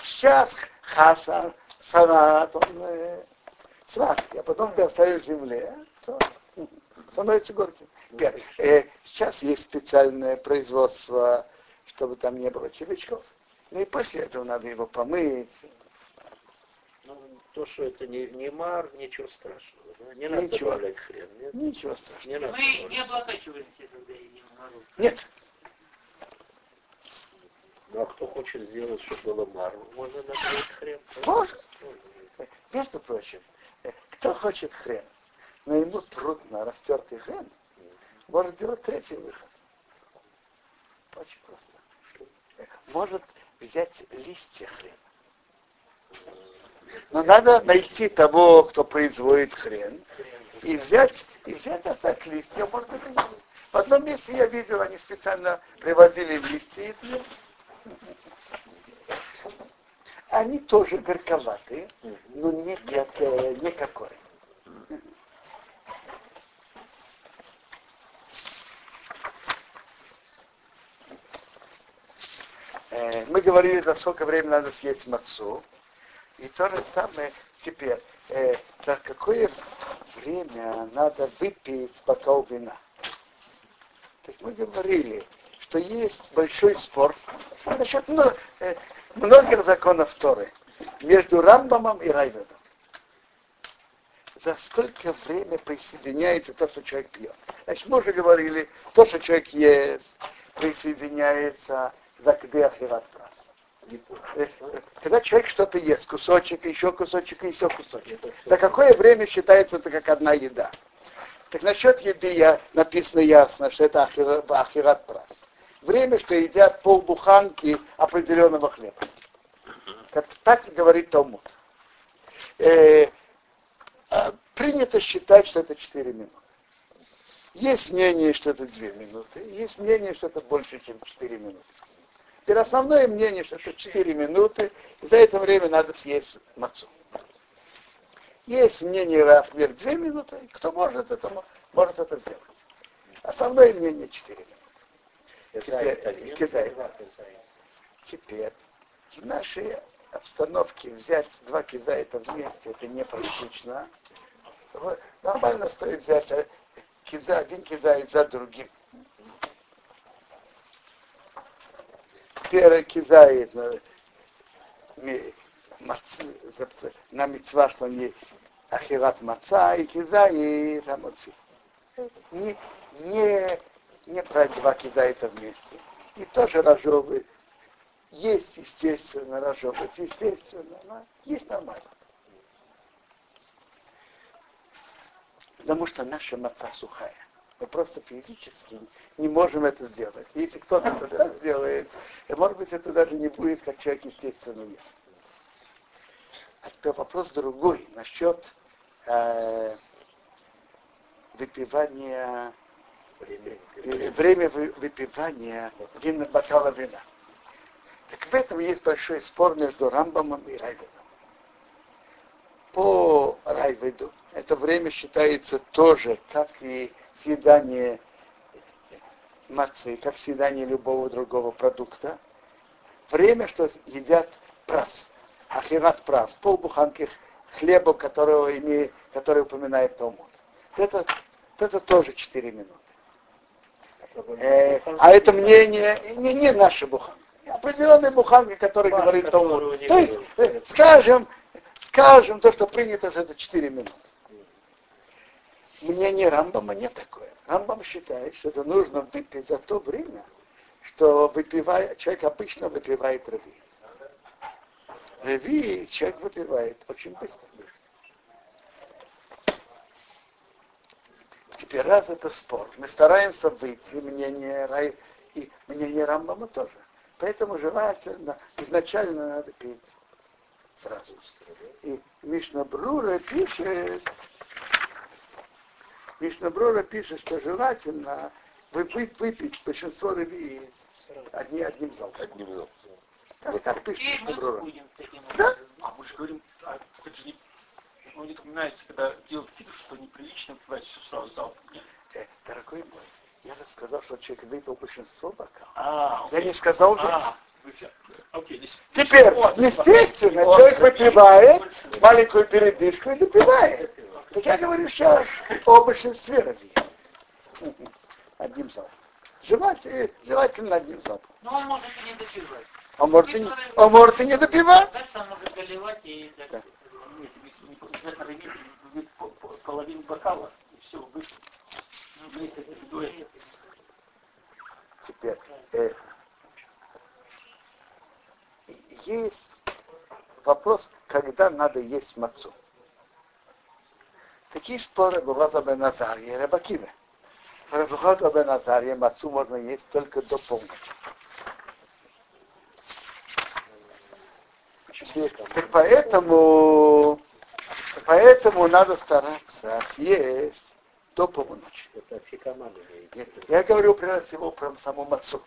Сейчас Хасан, Санат, он э, сладкий, а потом ты оставишь в земле, то становится горьким. Э, сейчас есть специальное производство, чтобы там не было червячков. Ну и после этого надо его помыть. Ну, то, что это не, не мар, ничего страшного. Да? Не надо Ничего. добавлять хрен. Нет? Ничего страшного. Не надо. Мы не добавлять. облокачиваемся, когда едим мороз. Нет, Ну, а кто хочет сделать, чтобы было мар, можно добавить хрен. Можно. между прочим, э, кто хочет хрен, но ему трудно растертый хрен, может сделать третий выход. Очень просто. Может взять листья хрена. Но надо найти того, кто производит хрен, и взять, и взять, достать листья, может быть. В одном месте я видел, они специально привозили листья и. Они тоже горьковатые, но не как, не как. Э, Мы говорили, за сколько времени надо съесть мацу. И то же самое теперь. э, за какое время надо выпить бокал вина? Так мы говорили, что есть большой спор насчет ну, э, многих законов Торы между Рамбамом и Райведом. За сколько время присоединяется то, что человек пьет? Значит, мы уже говорили, то, что человек ест, присоединяется за кдеахират прас. Э, э, Когда человек что-то ест, кусочек, еще кусочек, и еще кусочек. За какое время считается это как одна еда? Так насчет еды я, написано ясно, что это ахира- ахират прас. Время, что едят полбуханки определенного хлеба. Как, так говорит Талмуд. Э, а принято считать, что это 4 минуты. Есть мнение, что это 2 минуты. Есть мнение, что это больше, чем 4 минуты. Теперь основное мнение, что это 4 минуты, и за это время надо съесть мацу. Есть мнение Рафмир 2 минуты, кто может это, мо- может это сделать. Основное мнение 4 минуты. Теперь, кизай. Теперь в нашей обстановке взять два кизайта вместе, это непрактично. Вот, Нормально стоит взять э, киза, один кизайт за другим. Первый кизайт на, мац- за- на мецва, что не ахират маца, и кизайт амоци. Не, не, не брать два кизайта вместе. И тоже рожовый. Есть, естественно, рожовый, естественно, но есть нормально. Потому что наша маца сухая. Мы просто физически не можем это сделать. Если кто-то это сделает, может быть, это даже не будет как человек естественно ест. А теперь вопрос другой насчет э, выпивания время, выпивания вина, бокала вина. Так в этом есть большой спор между Рамбамом и Райведом. По Райведу это время считается тоже, как и съедание мацы, как съедание любого другого продукта. Время, что едят прас, ахират прас, полбуханки хлеба, которого имеет, который упоминает Талмуд. Это, это тоже 4 минуты. Э, а это мнение не, не наши буханки. Определенные буханки, которые говорит Талмуд. То есть, э, скажем, скажем, то, что принято, что это 4 минуты. Мнение Рамбама не такое. Рамбам считает, что это нужно выпить за то время, что выпивает, человек обычно выпивает рави. Рави человек выпивает очень быстро. Теперь раз это спор, мы стараемся выйти, мнение Рай и мнение Рамбама тоже. Поэтому желательно, изначально надо пить сразу. И Мишна Брура пишет, Мишна Брура пишет, что желательно выпить, выпить большинство рыбий одни, одним залпом. Одним залпом. Так, так пишет Мишна Брура. Да? А мы же говорим, а, это же не ну, не упоминается, когда делают кидуш, что неприлично выпивать все сразу залпом. Нет? Э, дорогой мой, я же сказал, что человек выпил большинство бокалов. А, я не сказал весь. А, окей, здесь... Теперь, естественно, человек выпивает маленькую передышку и допивает. Так я говорю сейчас о большинстве раввинов. Одним залпом. Желательно, желательно одним залпом. Но он может и не допивать. Он может, и не, он может и не допивать. Дальше он может доливать и... Да. половину бокала, и все, вышло. Виду это. Теперь, э, есть вопрос, когда надо есть мацу. Такие споры была за Беназарье и Рабакиве. Рабахата Беназарье мацу можно есть только до полночи. Поэтому, поэтому надо стараться съесть до полуночи. Нет, я говорю прежде всего про саму мацу.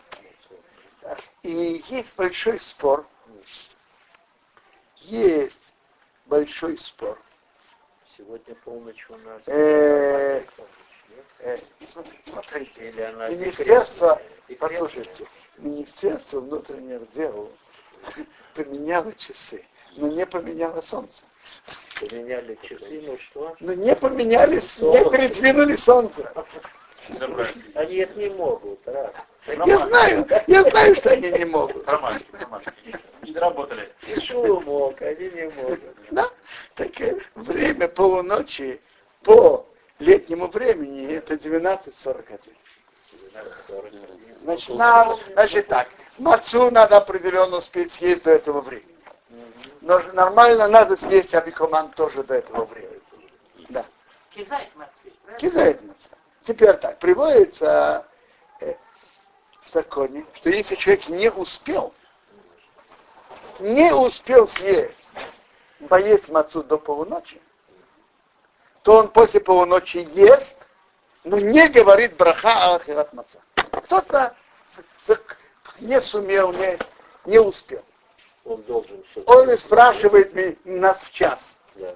И есть большой спор. Есть большой спор. Сегодня полночь у нас. Э, э, смотрите, Министерство, послушайте, Министерство внутренних дел поменяло часы, но не поменяло солнце. Поменяли часы, ну что? Но не поменяли, не передвинули солнце. Они это не могут, раз. Я знаю, я знаю, что они не могут. Нормально, нормально. Не доработали. Что мог, они не могут. Да? Так время полуночи по летнему времени это 12.41. Значит, нам, значит так, мацу надо определенно успеть съесть до этого времени. Но нормально надо съесть абикоман тоже до этого времени. Да. Кизайт мацы. Кизайт мацы. Теперь так, приводится э, в законе, что если человек не успел, не успел съесть, поесть мацу до полуночи, то он после полуночи ест, но не говорит браха ахират маца. Кто-то не сумел, не, не успел. Он должен Он и спрашивает нас в час. Да.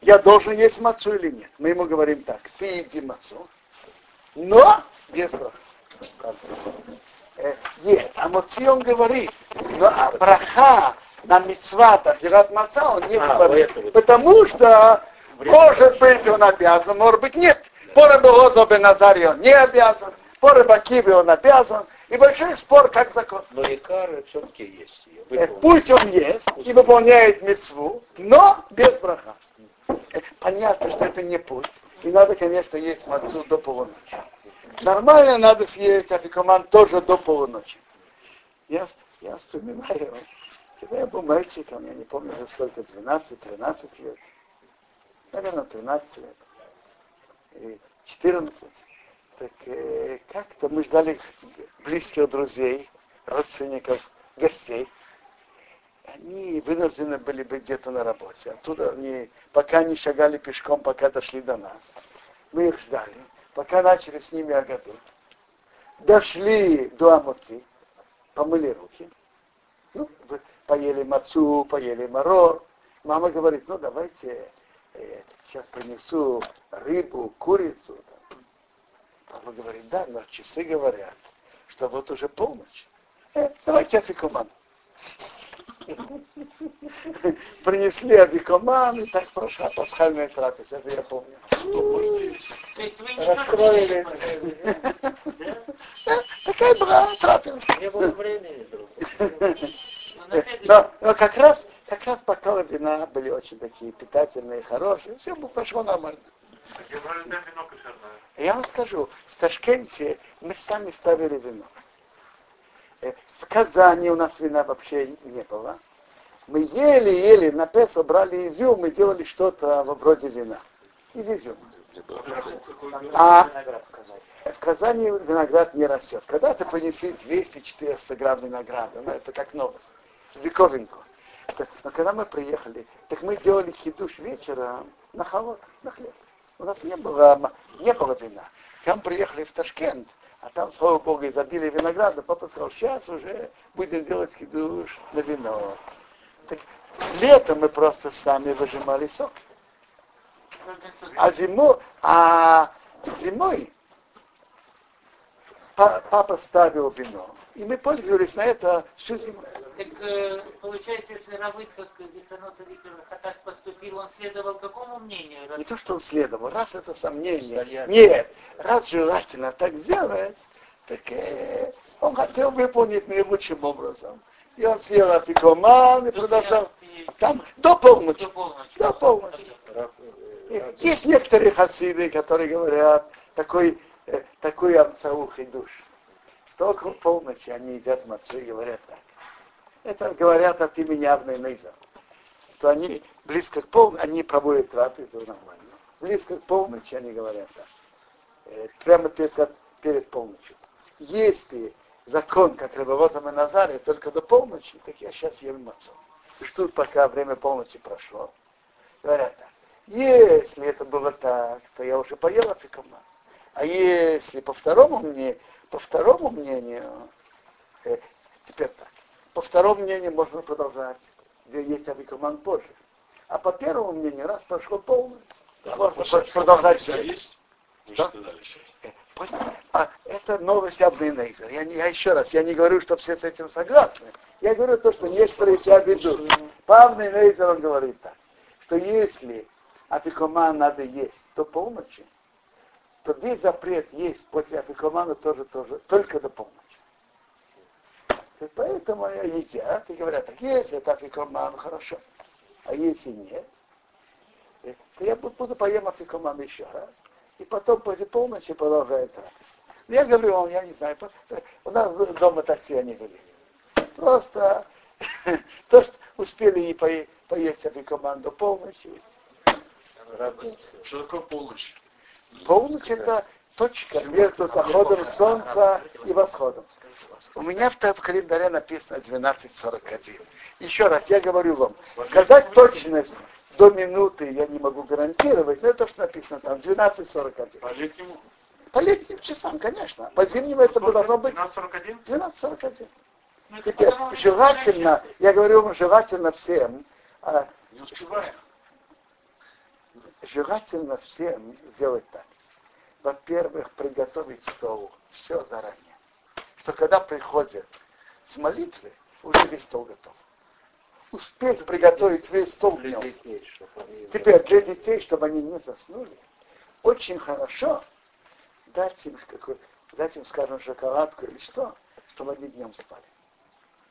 Я должен есть мацу или нет? Мы ему говорим так, ты иди мацу, но без браха. Э, нет, а Моци он говорит, но а браха на мицват ахират маца он не А, говорит. Потому что, может быть, он обязан, может быть, нет. По Рабелозу Беназаре он не обязан, по Рабакиве он обязан. И большой спор, как закон. Но икары все-таки есть ее. Э, Пусть он есть и выполняет мецву, но без браха. Э, Понятно, что это не путь. И надо, конечно, есть мацу до полуночи. Нормально надо съесть афикоман тоже до полуночи. Я, я вспоминаю, когда я был мальчиком, я не помню уже сколько, 12-13 лет. Наверное, 13 лет. И 14. Так э, как-то мы ждали близких друзей, родственников, гостей. Они вынуждены были быть где-то на работе. Оттуда они, пока они шагали пешком, пока дошли до нас. Мы их ждали, пока начали с ними Агаду. Дошли до Амуци, помыли руки. Ну, поели мацу, поели марор. Мама говорит, ну давайте э, сейчас принесу рыбу, курицу. Папа говорит, да, но часы говорят, что вот уже полночь. Э, давайте афикуман. Принесли абикоман, и так прошла пасхальная трапеза, это я помню. Расстроили. Такая была трапеза. Не было времени. Но, но как раз, как раз бокалы вина были очень такие питательные, хорошие, все прошло нормально. Я вам скажу, в Ташкенте мы сами ставили вино. Э, в Казани у нас вина вообще не было. Мы ели-ели, на Песо брали изюм и делали что-то вроде вина. Из изюма. А в Казани виноград не растет. Когда-то принесли 200-400 грамм винограда, ну это как новость, диковинку. Но когда мы приехали, так мы делали хидуш вечера на холод, на хлеб. У нас не было, не было вина. Там приехали в Ташкент, а там, слава Богу, изобилие винограда. Папа сказал, сейчас уже будем делать хидуш на вино. Так летом мы просто сами выжимали сок. А зимой, а зимой папа ставил вино. И мы пользовались на это всю зиму. Так э, получается, если Равыц, как Зиханоса Виктор так поступил, он следовал какому мнению? Не то, что он следовал, раз это сомнение. Нет, раз желательно так сделать, так э, он хотел выполнить наилучшим образом. И он съел апикоман и продолжал. Там до полночи. До полночи. До полночи. Есть некоторые хасиды, которые говорят, такой, э, такой амцаухий душ. Что около полночи они едят мацу и говорят так. Это говорят от имени Авны Нейза. Что они близко к полночи, они проводят трапезу нормально. Близко к полночи они говорят так. Э, прямо перед, перед полночью. Если закон, как Рыбовозом и Назаре, только до полночи, так я сейчас ем мацу. Ждут, пока время полночи прошло. Говорят так. Если это было так, то я уже поел афикоман. А если по второму мнению, по второму мнению, э, теперь так, по второму мнению можно продолжать, где есть афикоман позже. А по первому мнению, раз прошло полное, да, можно продолжать все. Есть? Что? Э, а это новость Абнейнейзер. Я, я еще раз, я не говорю, что все с этим согласны. Я говорю то, что некоторые себя ведут. По Абнейнейзер он говорит так, что если афикоман надо есть до полночи, то весь запрет есть после афикомана тоже, тоже, только до полночи. Поэтому едят и говорят, так если это афикоман, хорошо. А если нет, э, то я буду поем афикоман еще раз. И потом после полночи продолжает трапез. Я говорю вам, я не знаю, у нас дома так себя не вели. Просто то, что успели и поесть афикоман до полночи, что такое полночь? Полночь это точка между заходом солнца и восходом. У меня в календаре написано 12.41. Еще раз, я говорю вам, сказать точность до минуты я не могу гарантировать, но это что написано там, 12.41. По летнему? По летним часам, конечно. По зимнему это должно быть 12.41? 12.41. Теперь желательно, я говорю вам желательно всем, а, не успеваем желательно всем сделать так. Во-первых, приготовить стол, все заранее. Что когда приходят с молитвы, уже весь стол готов. Успеть приготовить весь стол днем. Теперь для детей, чтобы они не заснули, очень хорошо дать им, какой, дать им, скажем, шоколадку или что, чтобы они днем спали.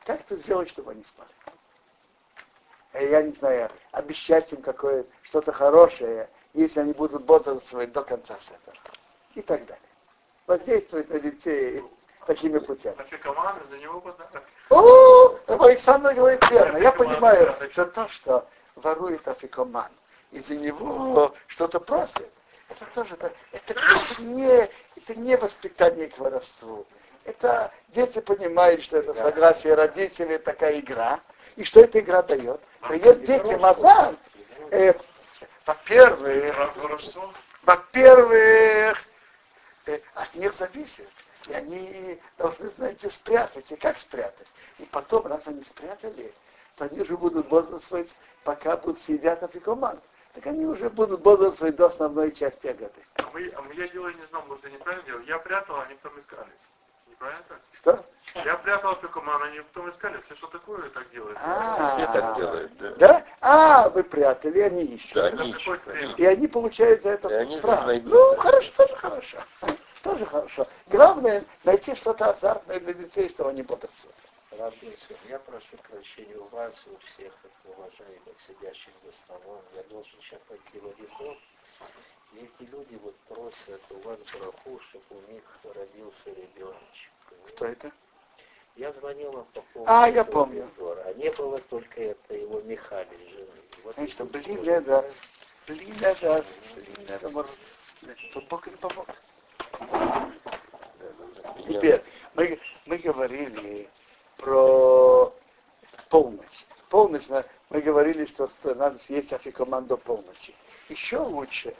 Как это сделать, чтобы они спали? Э, я не знаю, обещать им какое что-то хорошее, если они будут бодрствовать до конца сетера. И так далее. Воздействовать на детей такими путями. за него О, Александр говорит верно. Я понимаю, что то, что ворует афикоман, из-за него что-то просит, это тоже, это, это, не, это не воспитание к воровству. Это дети понимают, что это согласие родителей, такая игра. И что эта игра дает? Дает детям азарт. Э, во-первых, во-первых, э, от них зависит. И они должны, знаете, спрятать. И как спрятать? И потом, раз они спрятали, то они же будут бодрствовать, пока будут сидят афикоман. Так они уже будут бодрствовать до основной части агаты. А, мы, а я делаю, не знаю, может, я неправильно делал. Я прятал, а они потом искали. Неправильно так? Что? Я прятал афикоман, они потом искали. Все, что такое, так делают. А, Все так делают, да. Да? А, вы прятали, они ищут. Да, они ищут. И они получают за это И они Ну, хорошо, тоже хорошо. Тоже хорошо. Главное найти что-то азартное для детей, чтобы они бодрствовали. Рабинский, я прошу прощения у вас, у всех уважаемых сидящих за столом. Я должен сейчас пойти в дом. И эти люди вот просят у вас браху, чтобы у них родился ребеночек. Кто это? Я звонил вам по поводу... А, я помню. разговора. А не было только это его Михалий, жены. Вот Знаешь, что, блин, это- да. Блин, это, блин, это может... Тут Бог не помог. Теперь, мы, мы говорили про полночь. Полночь, мы говорили, что надо съесть афикоман до полночи. Еще лучше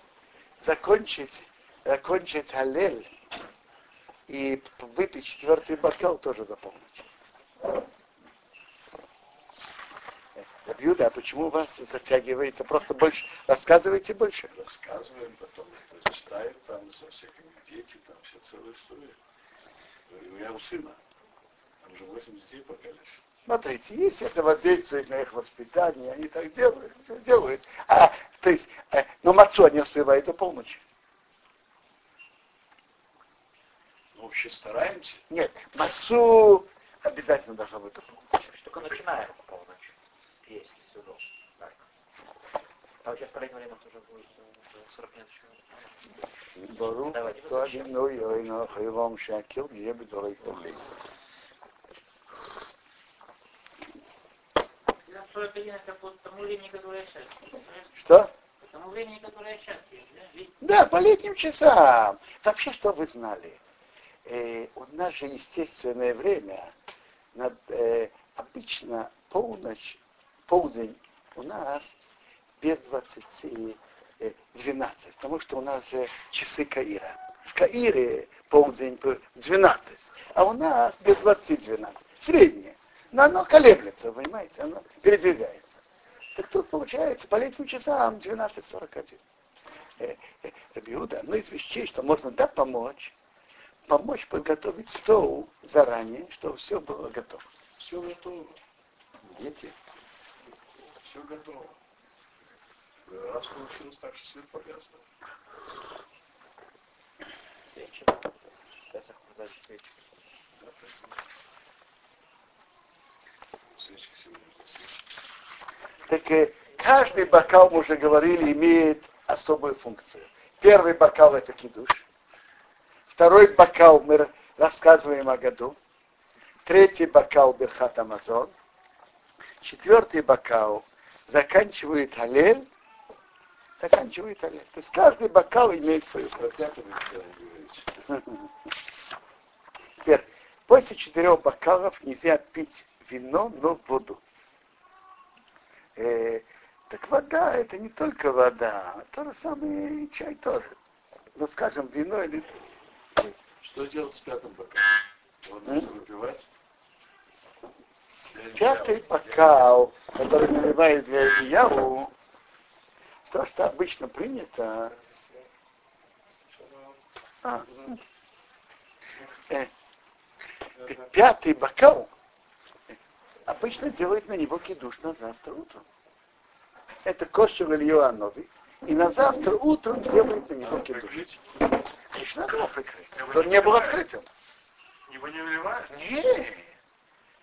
закончить, закончить алель и выпить четвертый бокал тоже до полночи. Юда, а почему у вас затягивается? Просто больше рассказывайте больше. Рассказываем, потом это читаем там со всякими дети, там все целая история. У меня у сына, там уже 8 детей пока лишь. Смотрите, если это воздействует на их воспитание, они так делают, делают. А, то есть, э, но мацу они успевают до полночи. Вообще стараемся. Нет, мацу обязательно должно быть. Только начинаем в полночь. Есть сюда. Так. А сейчас половина время тоже будет э, 40 минут еще. Бару, Давайте, то одно ой, но хайвам шакил, где бы дорой тухли. Я 41 это по тому времени, которое сейчас. Понимаешь? Что? По тому времени, которое сейчас есть. Да? Да, по летним часам. Вообще, что вы знали? Э, у нас же естественное время, над, э, обычно полночь, полдень у нас без 20, э, 12, потому что у нас же часы Каира. В Каире полдень по 12, а у нас без 20 12. Среднее. Но оно колеблется, понимаете, оно передвигается. Так тут получается по летним часам 12.41. Э, э, Рабиуда, одно из вещей, что можно да помочь, помочь подготовить стол заранее, чтобы все было готово. Все готово. Дети. Все готово. Раз получилось так, что свет погас. да. Вечер. Песах, удачи вечер. Так э, каждый бокал, мы уже говорили, имеет особую функцию. Первый бокал это кидуш. Второй бокал мы ра- рассказываем о году. Третий бокал Берхат Амазон. Четвертый бокал заканчивает Алель. Заканчивает Алель. То есть каждый бокал имеет свою функцию. Про театр вы хотели говорить. Теперь, после четырех бокалов нельзя пить вино, но воду. Э, так вода это не только вода, то же самое и чай тоже. Ну, скажем, вино или... Что делать с пятым бокалом? Его нужно выпивать? Пятый бокал, который наливают для Ильяву, то, что обычно принято... А, э, пятый бокал обычно делают на него кидуш на завтра утром. Это кошер Илья Нови. И на завтра утром делают на него кидуш. Конечно, надо его прикрыть. Он не был открытым. Его не выливают? Не.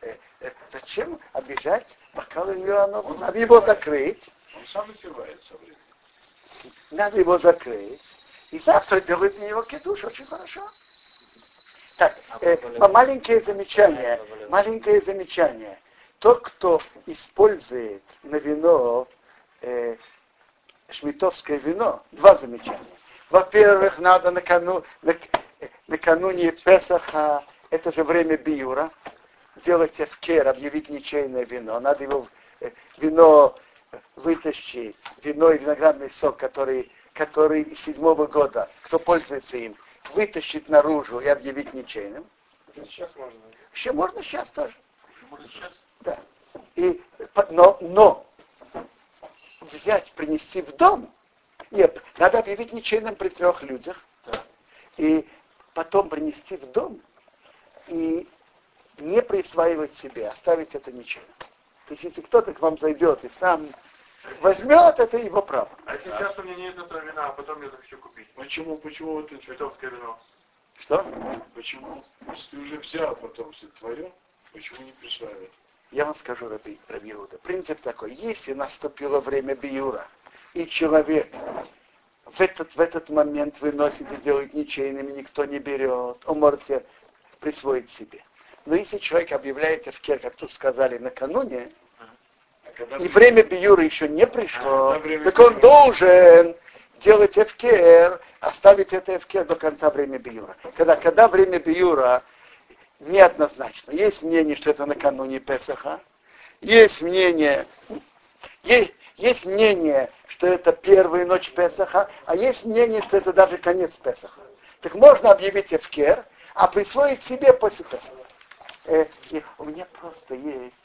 Э, э, Зачем обижать бокал Илья Нови? Надо его закрыть. Он сам выпивает со временем. Надо его закрыть. И завтра делать на него кидуш очень хорошо. Так, э, маленькое замечание. Маленькое замечание. Тот, кто использует на вино э, шмитовское вино, два замечания. Во-первых, надо накану, нак- накануне Песаха, это же время биюра, делать эфкер, объявить ничейное вино. Надо его э, вино вытащить, вино и виноградный сок, который, который из седьмого года, кто пользуется им, вытащить наружу и объявить ничейным. Сейчас можно. Еще можно сейчас тоже. Можно сейчас. Да. И, по- но, но взять, принести в дом, нет, надо объявить ничейным при трех людях, Да. и потом принести в дом, и не присваивать себе, оставить это ничейным. То есть, если кто-то к вам зайдет и сам возьмет, это его право. А если сейчас у меня нет этого вина, а потом я захочу купить? Почему, почему вот это? Цветовское вино. Что? Почему? Если ты уже взял, потом все твое, почему не присваивать? Я вам скажу, Раби, Раби. Принцип такой, если наступило время биюра, и человек в этот, в этот момент выносит и делает ничейными, никто не берет, он может присвоить себе. Но если человек объявляет эфкер, как тут сказали, накануне, А и время биюра еще не пришло, А, так он должен делать эфкер, оставить это эфкер до конца времени биюра. Когда, когда время биюра неоднозначно. Есть мнение, что это накануне Песаха, есть мнение, есть, есть мнение, что это первая ночь Песаха, а есть мнение, что это даже конец Песаха. Так можно объявить эфкер, а присвоить себе после Песаха. Э, и у меня просто есть